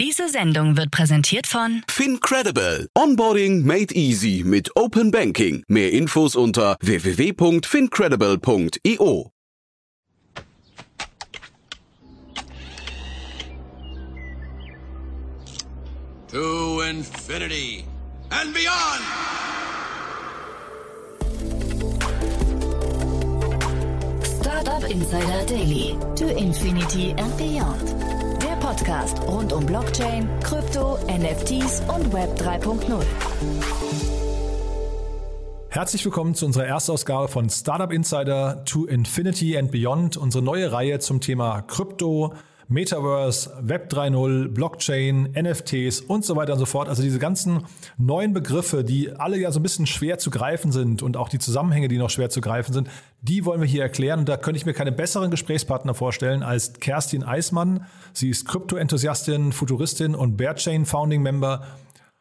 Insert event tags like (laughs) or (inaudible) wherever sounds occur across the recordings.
Diese Sendung wird präsentiert von FinCredible. Onboarding made easy mit Open Banking. Mehr Infos unter www.fincredible.io. To infinity and beyond! Startup Insider Daily. To Infinity and Beyond. Podcast rund um Blockchain, Krypto, NFTs und Web 3.0. Herzlich willkommen zu unserer Erstausgabe von Startup Insider to Infinity and Beyond, unsere neue Reihe zum Thema Krypto, Metaverse, Web 3.0, Blockchain, NFTs und so weiter und so fort. Also diese ganzen neuen Begriffe, die alle ja so ein bisschen schwer zu greifen sind und auch die Zusammenhänge, die noch schwer zu greifen sind, die wollen wir hier erklären. Und da könnte ich mir keine besseren Gesprächspartner vorstellen als Kerstin Eismann. Sie ist Krypto-Enthusiastin, Futuristin und Bearchain Founding Member.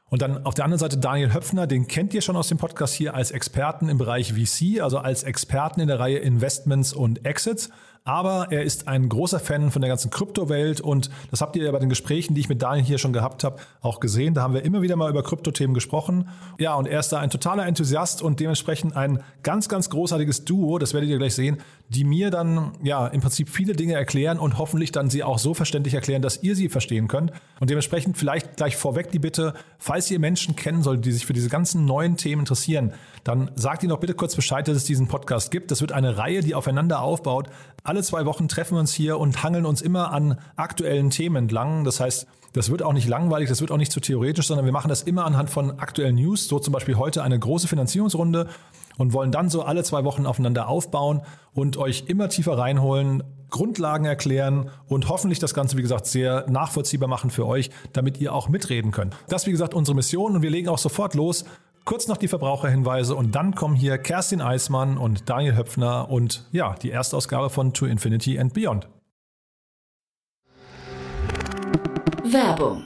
Und dann auf der anderen Seite Daniel Höpfner, den kennt ihr schon aus dem Podcast hier als Experten im Bereich VC, also als Experten in der Reihe Investments und Exits aber er ist ein großer Fan von der ganzen Kryptowelt und das habt ihr ja bei den Gesprächen, die ich mit Daniel hier schon gehabt habe, auch gesehen. Da haben wir immer wieder mal über Kryptothemen gesprochen. Ja, und er ist da ein totaler Enthusiast und dementsprechend ein ganz, ganz großartiges Duo, das werdet ihr gleich sehen, die mir dann ja im Prinzip viele Dinge erklären und hoffentlich dann sie auch so verständlich erklären, dass ihr sie verstehen könnt. Und dementsprechend vielleicht gleich vorweg die Bitte, falls ihr Menschen kennen solltet, die sich für diese ganzen neuen Themen interessieren, dann sagt ihnen doch bitte kurz Bescheid, dass es diesen Podcast gibt. Das wird eine Reihe, die aufeinander aufbaut. Alle zwei Wochen treffen wir uns hier und hangeln uns immer an aktuellen Themen entlang. Das heißt, das wird auch nicht langweilig, das wird auch nicht zu theoretisch, sondern wir machen das immer anhand von aktuellen News. So zum Beispiel heute eine große Finanzierungsrunde und wollen dann so alle zwei Wochen aufeinander aufbauen und euch immer tiefer reinholen, Grundlagen erklären und hoffentlich das Ganze, wie gesagt, sehr nachvollziehbar machen für euch, damit ihr auch mitreden könnt. Das, wie gesagt, unsere Mission und wir legen auch sofort los. Kurz noch die Verbraucherhinweise und dann kommen hier Kerstin Eismann und Daniel Höpfner und ja, die Erstausgabe von To Infinity and Beyond. Werbung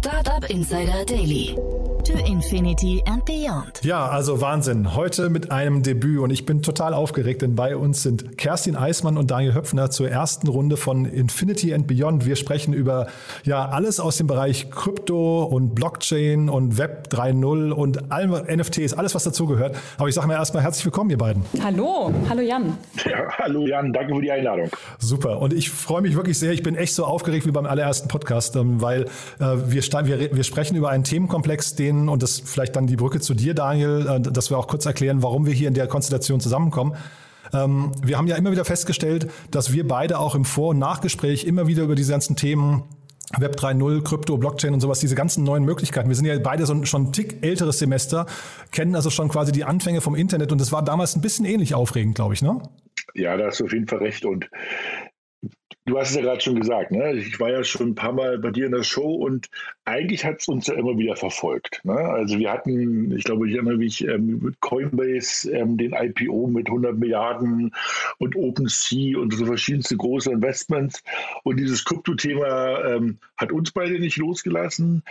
Startup Insider Daily. To Infinity and Beyond. Ja, also Wahnsinn. Heute mit einem Debüt und ich bin total aufgeregt, denn bei uns sind Kerstin Eismann und Daniel Höpfner zur ersten Runde von Infinity and Beyond. Wir sprechen über ja alles aus dem Bereich Krypto und Blockchain und Web 3.0 und allem NFTs, alles was dazugehört. Aber ich sage mal erstmal herzlich willkommen, ihr beiden. Hallo, hallo Jan. Ja, hallo Jan, danke für die Einladung. Super und ich freue mich wirklich sehr. Ich bin echt so aufgeregt wie beim allerersten Podcast, ähm, weil äh, wir, wir, wir sprechen über einen Themenkomplex, den und das vielleicht dann die Brücke zu dir, Daniel, äh, dass wir auch kurz erklären, warum wir hier in der Konstellation zusammenkommen. Ähm, wir haben ja immer wieder festgestellt, dass wir beide auch im Vor- und Nachgespräch immer wieder über diese ganzen Themen Web 3.0, Krypto, Blockchain und sowas, diese ganzen neuen Möglichkeiten. Wir sind ja beide so schon ein Tick älteres Semester, kennen also schon quasi die Anfänge vom Internet und das war damals ein bisschen ähnlich aufregend, glaube ich, ne? Ja, da hast du auf jeden Fall recht und Du hast es ja gerade schon gesagt, ne? ich war ja schon ein paar Mal bei dir in der Show und eigentlich hat es uns ja immer wieder verfolgt. Ne? Also wir hatten, ich glaube, ich erinnere mich ähm, mit Coinbase ähm, den IPO mit 100 Milliarden und OpenSea und so verschiedenste große Investments. Und dieses Krypto-Thema ähm, hat uns beide nicht losgelassen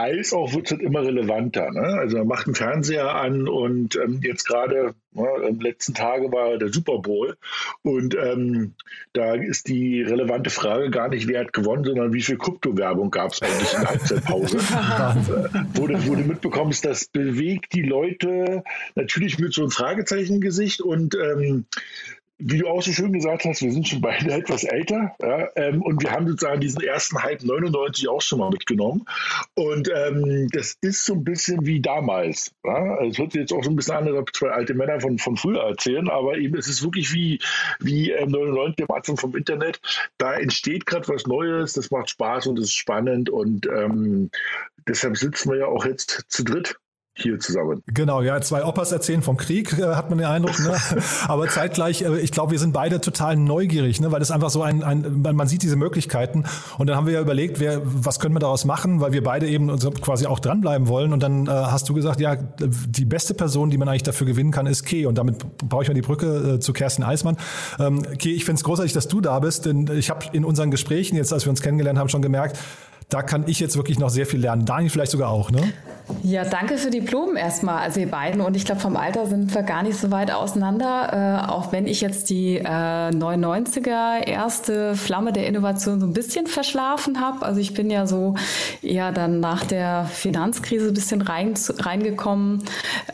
als auch wird es immer relevanter. Ne? Also man macht einen Fernseher an und ähm, jetzt gerade ne, im letzten Tage war der Super Bowl und ähm, da ist die relevante Frage gar nicht, wer hat gewonnen, sondern wie viel Kryptowerbung gab es eigentlich in der Halbzeitpause. wo, du, wo du mitbekommst, das bewegt die Leute natürlich mit so einem Fragezeichen im Gesicht und ähm, wie du auch so schön gesagt hast, wir sind schon beide (laughs) etwas älter ja, ähm, und wir haben sozusagen diesen ersten Hype 99 auch schon mal mitgenommen. Und ähm, das ist so ein bisschen wie damals. Ja? Also es hört sich jetzt auch so ein bisschen an, als ob zwei alte Männer von, von früher erzählen, aber eben es ist wirklich wie, wie ähm, 99 am Anfang vom Internet. Da entsteht gerade was Neues, das macht Spaß und ist spannend und ähm, deshalb sitzen wir ja auch jetzt zu dritt hier zusammen. Genau, ja, zwei Opas erzählen vom Krieg, äh, hat man den Eindruck. Ne? (laughs) Aber zeitgleich, äh, ich glaube, wir sind beide total neugierig, ne? weil das einfach so ein, ein, man sieht diese Möglichkeiten. Und dann haben wir ja überlegt, wer, was können wir daraus machen, weil wir beide eben quasi auch dranbleiben wollen. Und dann äh, hast du gesagt, ja, die beste Person, die man eigentlich dafür gewinnen kann, ist Kay. Und damit baue ich mal die Brücke äh, zu Kerstin Eismann. Ähm, Kay, ich finde es großartig, dass du da bist, denn ich habe in unseren Gesprächen jetzt, als wir uns kennengelernt haben, schon gemerkt, da kann ich jetzt wirklich noch sehr viel lernen. Daniel vielleicht sogar auch, ne? Ja, danke für die Blumen erstmal, also ihr beiden. Und ich glaube, vom Alter sind wir gar nicht so weit auseinander. Äh, auch wenn ich jetzt die äh, 99er erste Flamme der Innovation so ein bisschen verschlafen habe. Also ich bin ja so eher dann nach der Finanzkrise ein bisschen rein, reingekommen.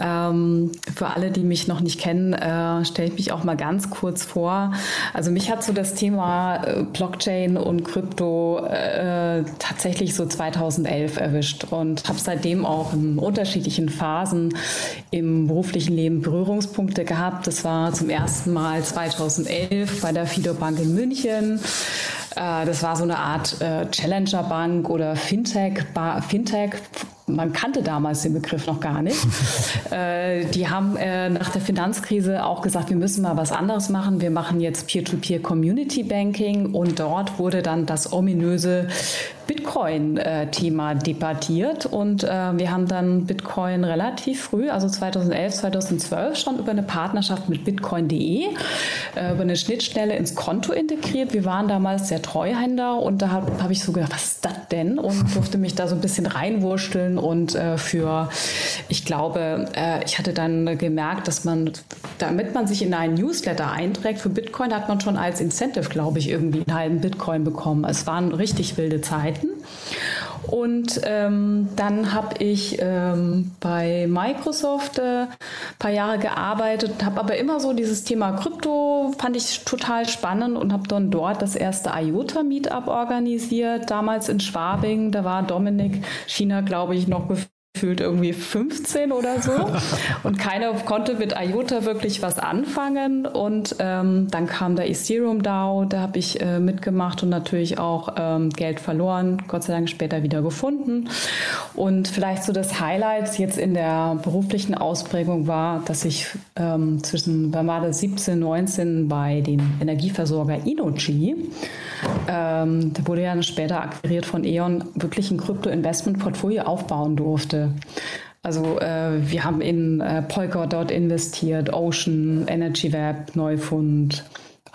Ähm, für alle, die mich noch nicht kennen, äh, stelle ich mich auch mal ganz kurz vor. Also mich hat so das Thema äh, Blockchain und Krypto äh, tatsächlich so 2011 erwischt und habe seitdem auch in unterschiedlichen Phasen im beruflichen Leben Berührungspunkte gehabt. Das war zum ersten Mal 2011 bei der Fido Bank in München. Äh, das war so eine Art äh, Challenger Bank oder Fintech, Fintech man kannte damals den Begriff noch gar nicht. (laughs) äh, die haben äh, nach der Finanzkrise auch gesagt, wir müssen mal was anderes machen. Wir machen jetzt Peer-to-Peer Community Banking und dort wurde dann das ominöse Bitcoin-Thema debattiert und äh, wir haben dann Bitcoin relativ früh, also 2011, 2012 schon über eine Partnerschaft mit Bitcoin.de, äh, über eine Schnittstelle ins Konto integriert. Wir waren damals der Treuhänder und da habe hab ich so gedacht, was ist das denn? Und durfte mich da so ein bisschen reinwurschteln und äh, für, ich glaube, ich hatte dann gemerkt, dass man, damit man sich in einen Newsletter einträgt für Bitcoin, hat man schon als Incentive, glaube ich, irgendwie einen halben Bitcoin bekommen. Es waren richtig wilde Zeiten. Und ähm, dann habe ich ähm, bei Microsoft äh, ein paar Jahre gearbeitet, habe aber immer so dieses Thema Krypto, fand ich total spannend und habe dann dort das erste IOTA-Meetup organisiert, damals in Schwabing. Da war Dominik China, glaube ich, noch gefühlt irgendwie 15 oder so. (laughs) Und keiner konnte mit IOTA wirklich was anfangen. Und ähm, dann kam der Ethereum DAO, da habe ich äh, mitgemacht und natürlich auch ähm, Geld verloren, Gott sei Dank später wieder gefunden. Und vielleicht so das Highlight jetzt in der beruflichen Ausprägung war, dass ich ähm, zwischen, wann war das, 17, 19 bei dem Energieversorger Inoji, ähm, der wurde ja später akquiriert von E.ON, wirklich ein Krypto-Investment-Portfolio aufbauen durfte. Also äh, wir haben in äh, Polkadot investiert, Ocean, Energy Web, Neufund,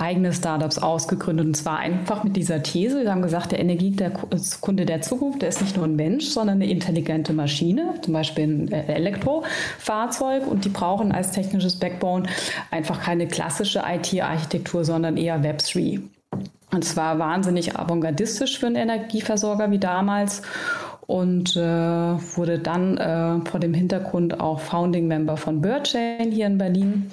eigene Startups ausgegründet und zwar einfach mit dieser These. Wir haben gesagt, der Energiekunde der Zukunft, der ist nicht nur ein Mensch, sondern eine intelligente Maschine, zum Beispiel ein äh, Elektrofahrzeug und die brauchen als technisches Backbone einfach keine klassische IT-Architektur, sondern eher Web3. Und zwar wahnsinnig avantgardistisch für einen Energieversorger wie damals und äh, wurde dann äh, vor dem Hintergrund auch Founding Member von Birdchain hier in Berlin,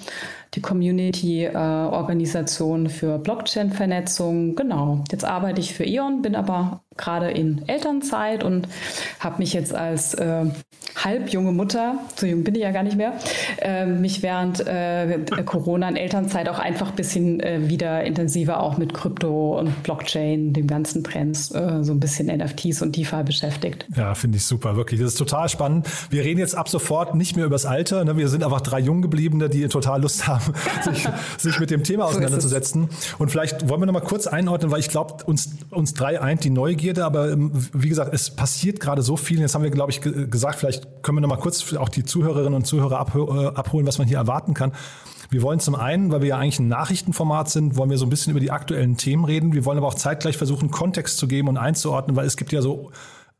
die Community-Organisation äh, für Blockchain-Vernetzung. Genau, jetzt arbeite ich für E.ON, bin aber gerade in Elternzeit und habe mich jetzt als äh, halb junge Mutter, so jung bin ich ja gar nicht mehr, äh, mich während äh, Corona in Elternzeit auch einfach ein bisschen äh, wieder intensiver auch mit Krypto und Blockchain, dem ganzen Trends, äh, so ein bisschen NFTs und DeFi beschäftigt. Ja, finde ich super, wirklich. Das ist total spannend. Wir reden jetzt ab sofort nicht mehr über das Alter. Ne? Wir sind einfach drei Junggebliebene, die total Lust haben, (laughs) sich, sich mit dem Thema auseinanderzusetzen. Und vielleicht wollen wir noch mal kurz einordnen, weil ich glaube, uns, uns drei eint die Neugier Neugierde, aber ähm, wie gesagt, es passiert gerade so viel. Jetzt haben wir, glaube ich, gesagt, vielleicht können wir noch mal kurz auch die Zuhörerinnen und Zuhörer äh, abholen, was man hier erwarten kann. Wir wollen zum einen, weil wir ja eigentlich ein Nachrichtenformat sind, wollen wir so ein bisschen über die aktuellen Themen reden. Wir wollen aber auch zeitgleich versuchen, Kontext zu geben und einzuordnen, weil es gibt ja so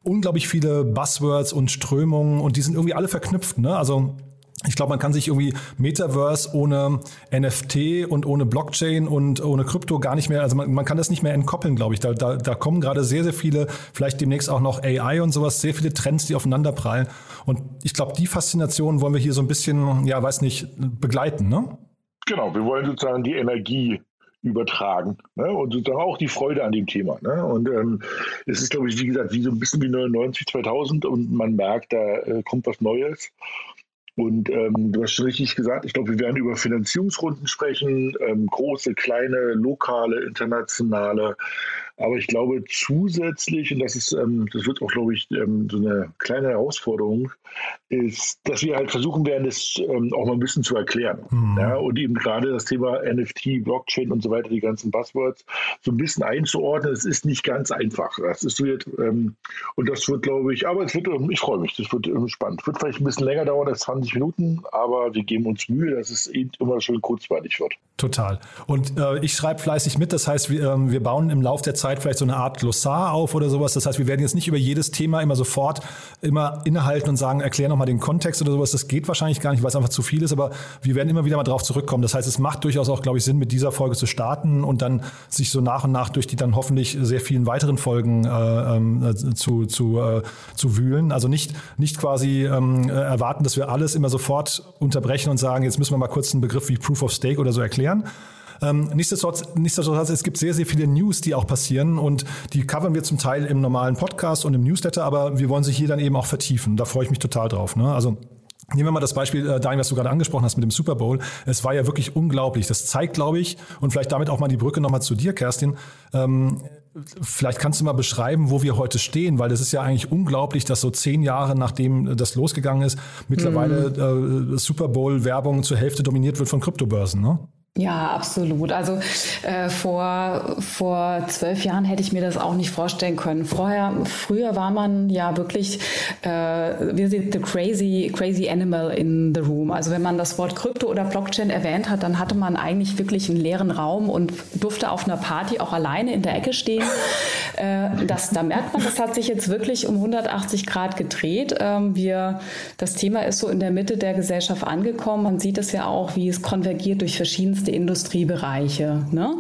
unglaublich viele Buzzwords und Strömungen und die sind irgendwie alle verknüpft. Ne? Also ich glaube, man kann sich irgendwie Metaverse ohne NFT und ohne Blockchain und ohne Krypto gar nicht mehr, also man, man kann das nicht mehr entkoppeln, glaube ich. Da, da, da kommen gerade sehr, sehr viele, vielleicht demnächst auch noch AI und sowas, sehr viele Trends, die aufeinander prallen. Und ich glaube, die Faszination wollen wir hier so ein bisschen, ja, weiß nicht, begleiten, ne? Genau, wir wollen sozusagen die Energie übertragen ne? und sozusagen auch die Freude an dem Thema. Ne? Und ähm, es ist, glaube ich, wie gesagt, wie so ein bisschen wie 99, 2000 und man merkt, da äh, kommt was Neues. Und ähm, du hast richtig gesagt, ich glaube, wir werden über Finanzierungsrunden sprechen, ähm, große, kleine, lokale, internationale. Aber ich glaube zusätzlich, und das ist, ähm, das wird auch, glaube ich, ähm, so eine kleine Herausforderung, ist, dass wir halt versuchen werden, das ähm, auch mal ein bisschen zu erklären. Mhm. Ja, und eben gerade das Thema NFT, Blockchain und so weiter, die ganzen Buzzwords, so ein bisschen einzuordnen. Es ist nicht ganz einfach. Das ist wird, ähm, und das wird, glaube ich, aber es wird, ähm, ich freue mich, das wird ähm, spannend. Wird vielleicht ein bisschen länger dauern als 20 Minuten, aber wir geben uns Mühe, dass es eben immer schön kurzweilig wird. Total. Und äh, ich schreibe fleißig mit, das heißt, wir, wir bauen im Laufe der Zeit Zeit vielleicht so eine Art Glossar auf oder sowas. Das heißt, wir werden jetzt nicht über jedes Thema immer sofort immer innehalten und sagen, erklär nochmal den Kontext oder sowas. Das geht wahrscheinlich gar nicht, weil es einfach zu viel ist, aber wir werden immer wieder mal drauf zurückkommen. Das heißt, es macht durchaus auch, glaube ich, Sinn, mit dieser Folge zu starten und dann sich so nach und nach durch die dann hoffentlich sehr vielen weiteren Folgen äh, äh, zu, zu, äh, zu wühlen. Also nicht, nicht quasi ähm, erwarten, dass wir alles immer sofort unterbrechen und sagen, jetzt müssen wir mal kurz einen Begriff wie Proof of Stake oder so erklären, ähm, nichtsdestotrotz, nichtsdestotrotz, es gibt sehr, sehr viele News, die auch passieren und die covern wir zum Teil im normalen Podcast und im Newsletter, aber wir wollen sie hier dann eben auch vertiefen. Da freue ich mich total drauf. Ne? Also Nehmen wir mal das Beispiel, äh, Daniel, was du gerade angesprochen hast mit dem Super Bowl. Es war ja wirklich unglaublich. Das zeigt, glaube ich, und vielleicht damit auch mal die Brücke nochmal zu dir, Kerstin. Ähm, vielleicht kannst du mal beschreiben, wo wir heute stehen, weil das ist ja eigentlich unglaublich, dass so zehn Jahre nachdem das losgegangen ist, mittlerweile mhm. äh, Super Bowl-Werbung zur Hälfte dominiert wird von Kryptobörsen. Ne? Ja, absolut. Also äh, vor, vor zwölf Jahren hätte ich mir das auch nicht vorstellen können. Vorher, früher war man ja wirklich, äh, wir sind the crazy, crazy animal in the room. Also wenn man das Wort Krypto oder Blockchain erwähnt hat, dann hatte man eigentlich wirklich einen leeren Raum und durfte auf einer Party auch alleine in der Ecke stehen. Äh, das, da merkt man, das hat sich jetzt wirklich um 180 Grad gedreht. Ähm, wir, das Thema ist so in der Mitte der Gesellschaft angekommen. Man sieht es ja auch, wie es konvergiert durch verschiedenste verschiedenste Industriebereiche. Ne?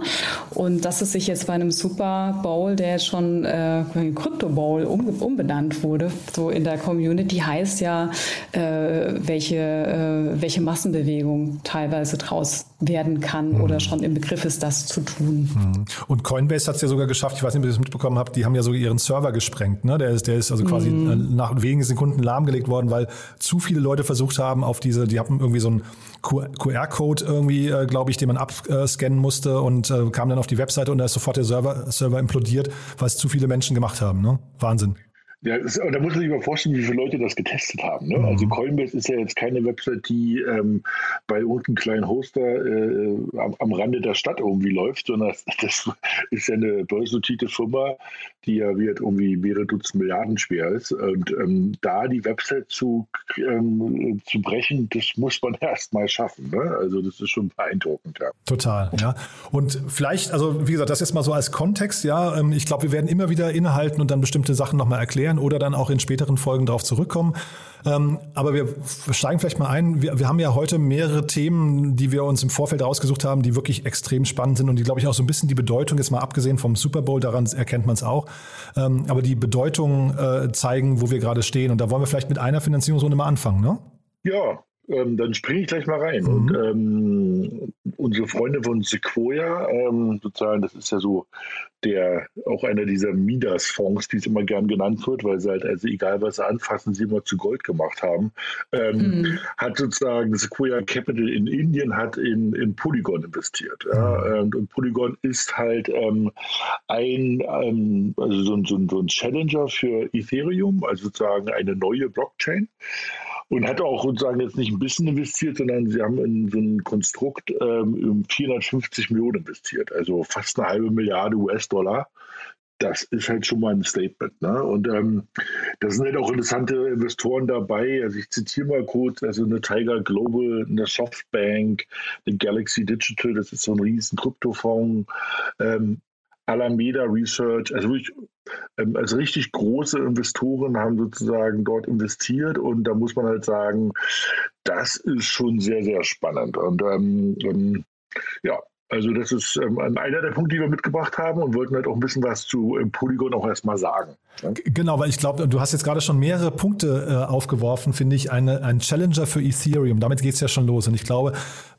Und dass es sich jetzt bei einem Super Bowl, der jetzt schon äh, Crypto Bowl um, umbenannt wurde, so in der Community, heißt ja, äh, welche, äh, welche Massenbewegung teilweise draus werden kann mhm. oder schon im Begriff ist, das zu tun. Mhm. Und Coinbase hat es ja sogar geschafft, ich weiß nicht, ob ihr das mitbekommen habt, die haben ja sogar ihren Server gesprengt. Ne? Der, ist, der ist also quasi mhm. nach wenigen Sekunden lahmgelegt worden, weil zu viele Leute versucht haben, auf diese, die haben irgendwie so einen QR-Code irgendwie, äh, glaube ich, den man abscannen musste und äh, kam dann auf die Webseite und da ist sofort der Server, Server implodiert, weil es zu viele Menschen gemacht haben. Ne? Wahnsinn. Ja, das, da muss man sich mal vorstellen, wie viele Leute das getestet haben. Ne? Mhm. Also Coinbase ist ja jetzt keine Website, die ähm, bei irgendeinem kleinen Hoster äh, am, am, Rande der Stadt irgendwie läuft, sondern das, (laughs) das ist ja eine börsennotierte Firma, die ja wird irgendwie mehrere Dutzend Milliarden schwer ist. Und ähm, da die Website zu, ähm, zu brechen, das muss man (laughs) erst mal schaffen. Ne? Also das ist schon beeindruckend. Ja. Total, ja. Und vielleicht, also wie gesagt, das jetzt mal so als Kontext, ja. Ähm, ich glaube, wir werden immer wieder innehalten und dann bestimmte Sachen nochmal erklären erklären oder dann auch in späteren Folgen darauf zurückkommen. Ähm, aber wir steigen vielleicht mal ein. Wir, wir, haben ja heute mehrere Themen, die wir uns im Vorfeld rausgesucht haben, die wirklich extrem spannend sind und die, glaube ich, auch so ein bisschen die Bedeutung, jetzt mal abgesehen vom Super Bowl, daran erkennt man es auch, ähm, aber die Bedeutung äh, zeigen, wo wir gerade stehen. Und da wollen wir vielleicht mit einer Finanzierungsrunde mal anfangen, ne? Ja, ähm, dann springe ich gleich mal rein. Mhm. Und ähm, unsere Freunde von Sequoia, ähm, sozusagen, das ist ja so der auch einer dieser Midas-Fonds, die es immer gern genannt wird, weil sie halt, also egal was sie anfassen, sie immer zu Gold gemacht haben, ähm, mhm. hat sozusagen Sequoia Capital in Indien hat in, in Polygon investiert. Ja? Mhm. Und Polygon ist halt ähm, ein, ähm, also so, so, so ein Challenger für Ethereum, also sozusagen eine neue Blockchain und hat auch sozusagen jetzt nicht ein bisschen investiert, sondern sie haben in so ein Konstrukt ähm, 450 Millionen investiert, also fast eine halbe Milliarde US-Dollar. Das ist halt schon mal ein Statement. Ne? Und ähm, da sind halt auch interessante Investoren dabei. Also ich zitiere mal kurz, also eine Tiger Global, eine Softbank, eine Galaxy Digital, das ist so ein riesen Kryptofonds, ähm, Alameda Research, also wirklich, also richtig große Investoren haben sozusagen dort investiert und da muss man halt sagen, das ist schon sehr, sehr spannend. Und ähm, ähm, ja, Also das ist ähm, einer der Punkte, die wir mitgebracht haben und wollten halt auch ein bisschen was zu ähm, Polygon auch erstmal sagen. Ne? Genau, weil ich glaube, du hast jetzt gerade schon mehrere Punkte äh, aufgeworfen, finde ich, eine, ein Challenger für Ethereum. Damit geht es ja schon los. Und ich glaube,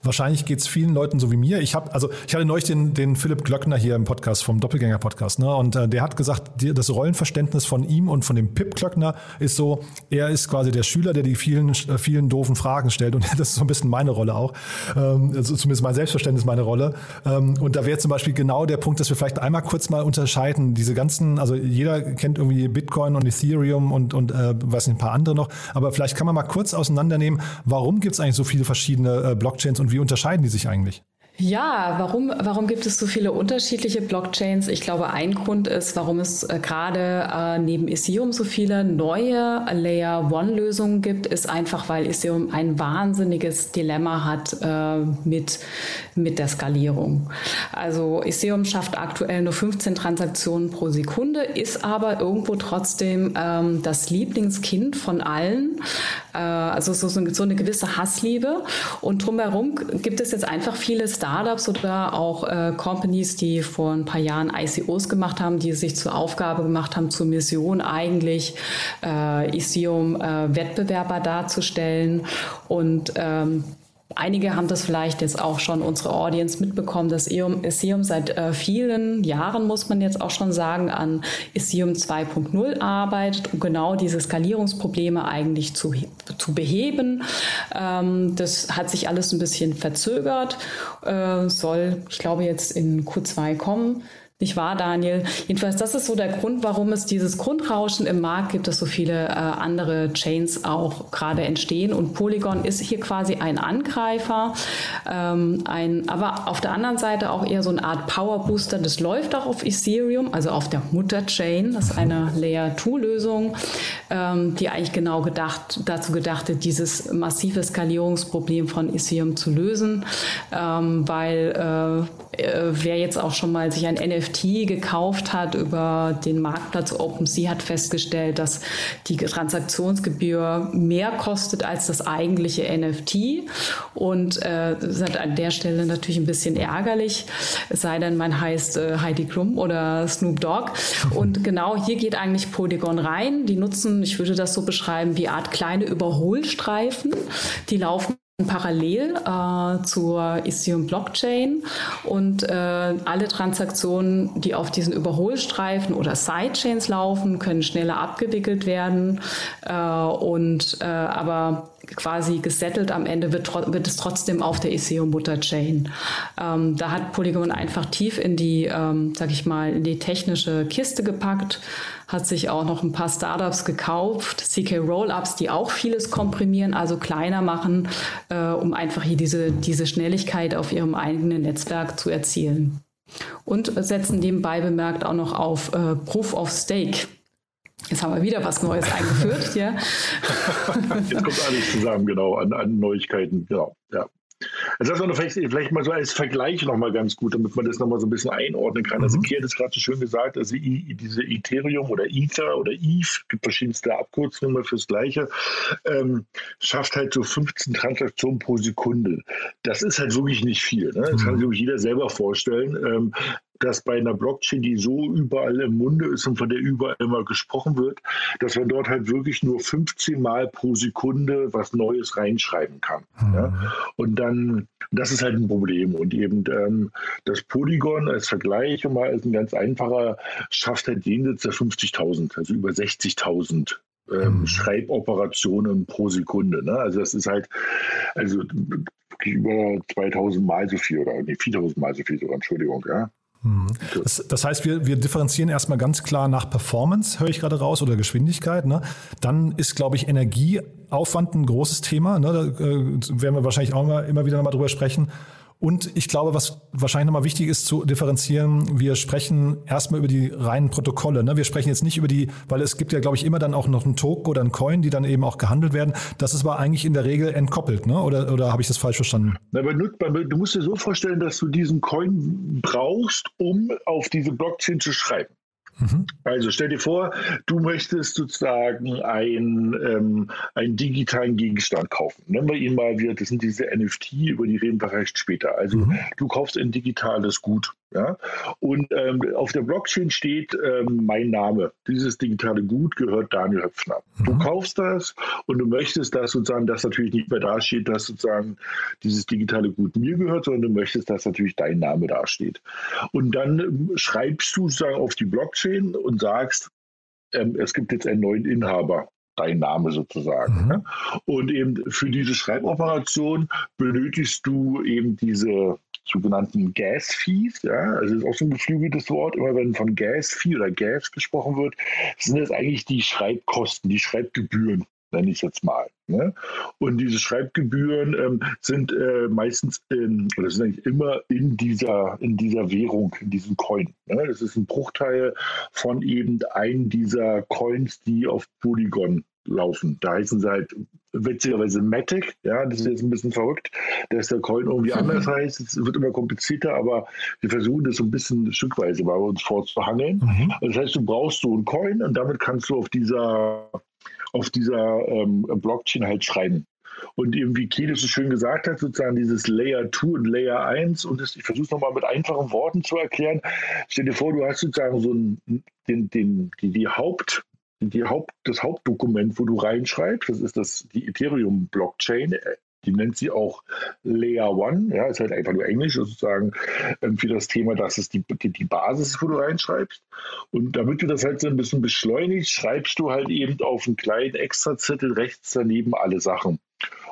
wahrscheinlich geht es vielen Leuten so wie mir. Ich habe, also ich hatte neulich den, den Philipp Glöckner hier im Podcast vom Doppelgänger-Podcast, ne? Und äh, der hat gesagt, die, das Rollenverständnis von ihm und von dem Pip Glöckner ist so, er ist quasi der Schüler, der die vielen, äh, vielen doofen Fragen stellt. Und (laughs) das ist so ein bisschen meine Rolle auch. Ähm, also zumindest mein Selbstverständnis, meine Rolle. Ähm, und da wäre zum Beispiel genau der Punkt, dass wir vielleicht einmal kurz mal unterscheiden. Diese ganzen, also jeder kennt irgendwie Bitcoin und Ethereum und, und äh, weiß nicht, ein paar andere noch. Aber vielleicht kann man mal kurz auseinandernehmen, warum gibt es eigentlich so viele verschiedene äh, Blockchains und wie unterscheiden die sich eigentlich? Ja, warum, warum gibt es so viele unterschiedliche Blockchains? Ich glaube, ein Grund ist, warum es äh, gerade äh, neben Ethereum so viele neue Layer-One-Lösungen gibt, ist einfach, weil Ethereum ein wahnsinniges Dilemma hat äh, mit, mit der Skalierung. Also Ethereum schafft aktuell nur 15 Transaktionen pro Sekunde, ist aber irgendwo trotzdem ähm, das Lieblingskind von allen. Äh, also so, so eine gewisse Hassliebe. Und drumherum gibt es jetzt einfach viele Startups, Startups oder auch äh, Companies, die vor ein paar Jahren ICOs gemacht haben, die sich zur Aufgabe gemacht haben, zur Mission eigentlich äh, Ethereum äh, Wettbewerber darzustellen. Und ähm, Einige haben das vielleicht jetzt auch schon unsere Audience mitbekommen, dass Ethereum seit äh, vielen Jahren, muss man jetzt auch schon sagen, an Ethereum 2.0 arbeitet, um genau diese Skalierungsprobleme eigentlich zu, zu beheben. Ähm, das hat sich alles ein bisschen verzögert, äh, soll, ich glaube, jetzt in Q2 kommen. Nicht wahr, Daniel? Jedenfalls, das ist so der Grund, warum es dieses Grundrauschen im Markt gibt, dass so viele äh, andere Chains auch gerade entstehen. Und Polygon ist hier quasi ein Angreifer, ähm, ein, aber auf der anderen Seite auch eher so eine Art Power Booster. Das läuft auch auf Ethereum, also auf der Mutter-Chain. Das ist eine Layer-2-Lösung, ähm, die eigentlich genau gedacht, dazu gedacht ist, dieses massive Skalierungsproblem von Ethereum zu lösen, ähm, weil äh wer jetzt auch schon mal sich ein NFT gekauft hat über den Marktplatz OpenSea, hat festgestellt, dass die Transaktionsgebühr mehr kostet als das eigentliche NFT. Und äh, das ist an der Stelle natürlich ein bisschen ärgerlich, es sei denn, man heißt äh, Heidi Klum oder Snoop Dogg. (laughs) Und genau hier geht eigentlich Polygon rein. Die nutzen, ich würde das so beschreiben, wie Art kleine Überholstreifen. Die laufen parallel äh, zur Ethereum Blockchain und äh, alle Transaktionen, die auf diesen Überholstreifen oder Sidechains laufen, können schneller abgewickelt werden. Äh, und äh, aber quasi gesettelt am Ende wird, wird es trotzdem auf der Ethereum Mutterchain. Ähm, da hat Polygon einfach tief in die, ähm, sag ich mal, in die technische Kiste gepackt hat sich auch noch ein paar Startups gekauft, CK Rollups, die auch vieles komprimieren, also kleiner machen, äh, um einfach hier diese, diese Schnelligkeit auf ihrem eigenen Netzwerk zu erzielen. Und setzen nebenbei bemerkt auch noch auf äh, Proof of Stake. Jetzt haben wir wieder was Neues eingeführt. ja. (laughs) Jetzt kommt alles zusammen, genau, an, an Neuigkeiten. Genau, ja. Also das war vielleicht, vielleicht mal so als Vergleich nochmal ganz gut, damit man das nochmal so ein bisschen einordnen kann. Also mhm. Also Kier hat es gerade so schön gesagt, also diese Ethereum oder Ether oder ETH, gibt verschiedenste Abkürzungen fürs Gleiche, ähm, schafft halt so 15 Transaktionen pro Sekunde. Das ist halt wirklich nicht viel. Ne? Das kann mhm. sich jeder selber vorstellen. Ähm, dass bei einer Blockchain, die so überall im Munde ist und von der überall immer gesprochen wird, dass man dort halt wirklich nur 15 Mal pro Sekunde was Neues reinschreiben kann. Mhm. Ja? Und dann, das ist halt ein Problem. Und eben ähm, das Polygon als Vergleich, mal als ein ganz einfacher, schafft halt jenseits der 50.000, also über 60.000 ähm, mhm. Schreiboperationen pro Sekunde. Ne? Also das ist halt, also über 2000 Mal so viel oder nee, 4000 Mal so viel sogar, Entschuldigung, ja. Mhm. Das, das, heißt, wir, wir differenzieren erstmal ganz klar nach Performance, höre ich gerade raus, oder Geschwindigkeit. Ne? Dann ist, glaube ich, Energieaufwand ein großes Thema. Ne? Da äh, werden wir wahrscheinlich auch mal, immer wieder mal drüber sprechen. Und ich glaube, was wahrscheinlich nochmal wichtig ist zu differenzieren, wir sprechen erstmal über die reinen Protokolle. Ne? Wir sprechen jetzt nicht über die, weil es gibt ja, glaube ich, immer dann auch noch einen Token oder einen Coin, die dann eben auch gehandelt werden. Das ist aber eigentlich in der Regel entkoppelt, ne? oder, oder habe ich das falsch verstanden? Na, aber du musst dir so vorstellen, dass du diesen Coin brauchst, um auf diese Blockchain zu schreiben. Mhm. Also stell dir vor, du möchtest sozusagen ein, ähm, einen digitalen Gegenstand kaufen. Nennen wir ihn mal, wir, das sind diese NFT, über die reden wir recht später. Also mhm. du kaufst ein digitales Gut. Ja? Und ähm, auf der Blockchain steht ähm, mein Name. Dieses digitale Gut gehört Daniel Höpfner. Mhm. Du kaufst das und du möchtest, dass sozusagen das natürlich nicht mehr dasteht, dass sozusagen dieses digitale Gut mir gehört, sondern du möchtest, dass natürlich dein Name dasteht. Und dann ähm, schreibst du sozusagen auf die Blockchain und sagst, ähm, es gibt jetzt einen neuen Inhaber dein Name sozusagen. Mhm. Und eben für diese Schreiboperation benötigst du eben diese sogenannten Gas-Fees. Ja? Also das ist auch so ein geflügeltes Wort. Immer wenn von Gas-Fee oder Gas gesprochen wird, sind das eigentlich die Schreibkosten, die Schreibgebühren nenne ich jetzt mal. Ne? Und diese Schreibgebühren ähm, sind äh, meistens, in, oder sind eigentlich immer in dieser, in dieser Währung, in diesem Coin. Ne? Das ist ein Bruchteil von eben einem dieser Coins, die auf Polygon laufen. Da heißen sie halt witzigerweise Matic, ja, das ist jetzt ein bisschen verrückt, dass der Coin irgendwie (laughs) anders heißt. Es wird immer komplizierter, aber wir versuchen das so ein bisschen stückweise bei uns vorzuhangeln. Mhm. Das heißt, du brauchst so einen Coin und damit kannst du auf dieser, auf dieser ähm, Blockchain halt schreiben. Und eben wie Kede so schön gesagt hat, sozusagen dieses Layer 2 und Layer 1, und das, ich versuche es nochmal mit einfachen Worten zu erklären. Stell dir vor, du hast sozusagen so einen, den, den, die, die Haupt, die Haupt, das Hauptdokument, wo du reinschreibst, das ist das, die Ethereum-Blockchain, die nennt sie auch Layer One, ja, ist halt einfach nur Englisch sozusagen ähm, für das Thema, dass es die, die, die Basis wo du reinschreibst. Und damit du das halt so ein bisschen beschleunigst, schreibst du halt eben auf einen kleinen Extrazettel rechts daneben alle Sachen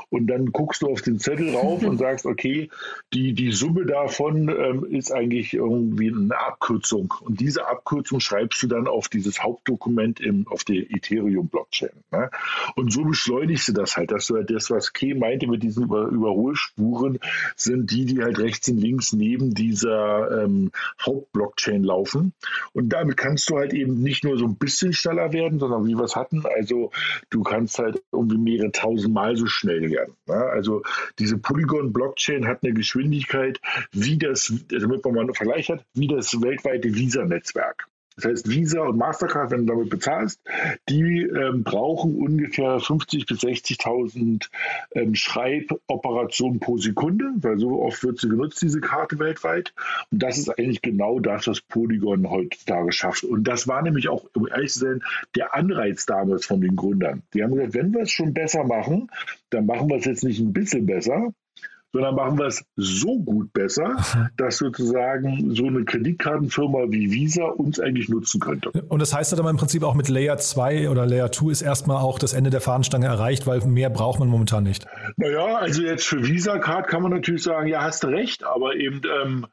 und dann guckst du auf den Zettel rauf und (laughs) sagst, okay, die, die Summe davon ähm, ist eigentlich irgendwie eine Abkürzung. Und diese Abkürzung schreibst du dann auf dieses Hauptdokument im, auf der Ethereum-Blockchain. Ne? Und so beschleunigst du das halt, dass du halt das, was Kay meinte mit diesen Über Überholspuren, sind die, die halt rechts und links neben dieser ähm, Hauptblockchain laufen. Und damit kannst du halt eben nicht nur so ein bisschen schneller werden, sondern wie wir es hatten, also du kannst halt irgendwie mehrere tausend Mal so schnell werden werden. Ja, also diese Polygon-Blockchain hat eine Geschwindigkeit, wie das, damit man mal einen Vergleich hat, wie das weltweite Visa-Netzwerk. Das heißt, Visa und Mastercard, wenn du damit bezahlst, die ähm, brauchen ungefähr 50.000 bis 60.000 ähm, Schreiboperationen pro Sekunde, weil so oft wird sie genutzt, diese Karte weltweit. Und das ist eigentlich genau das, was Polygon heutzutage schafft. Und das war nämlich auch, um ehrlich zu sein, der Anreiz damals von den Gründern. Die haben gesagt, wenn wir es schon besser machen, dann machen wir es jetzt nicht ein bisschen besser, sondern machen wir es so gut besser, dass sozusagen so eine Kreditkartenfirma wie Visa uns eigentlich nutzen könnte. Und das heißt aber im Prinzip auch mit Layer 2 oder Layer 2 ist erstmal auch das Ende der Fahnenstange erreicht, weil mehr braucht man momentan nicht. Naja, also jetzt für Visa-Card kann man natürlich sagen, ja, hast recht, aber eben ähm,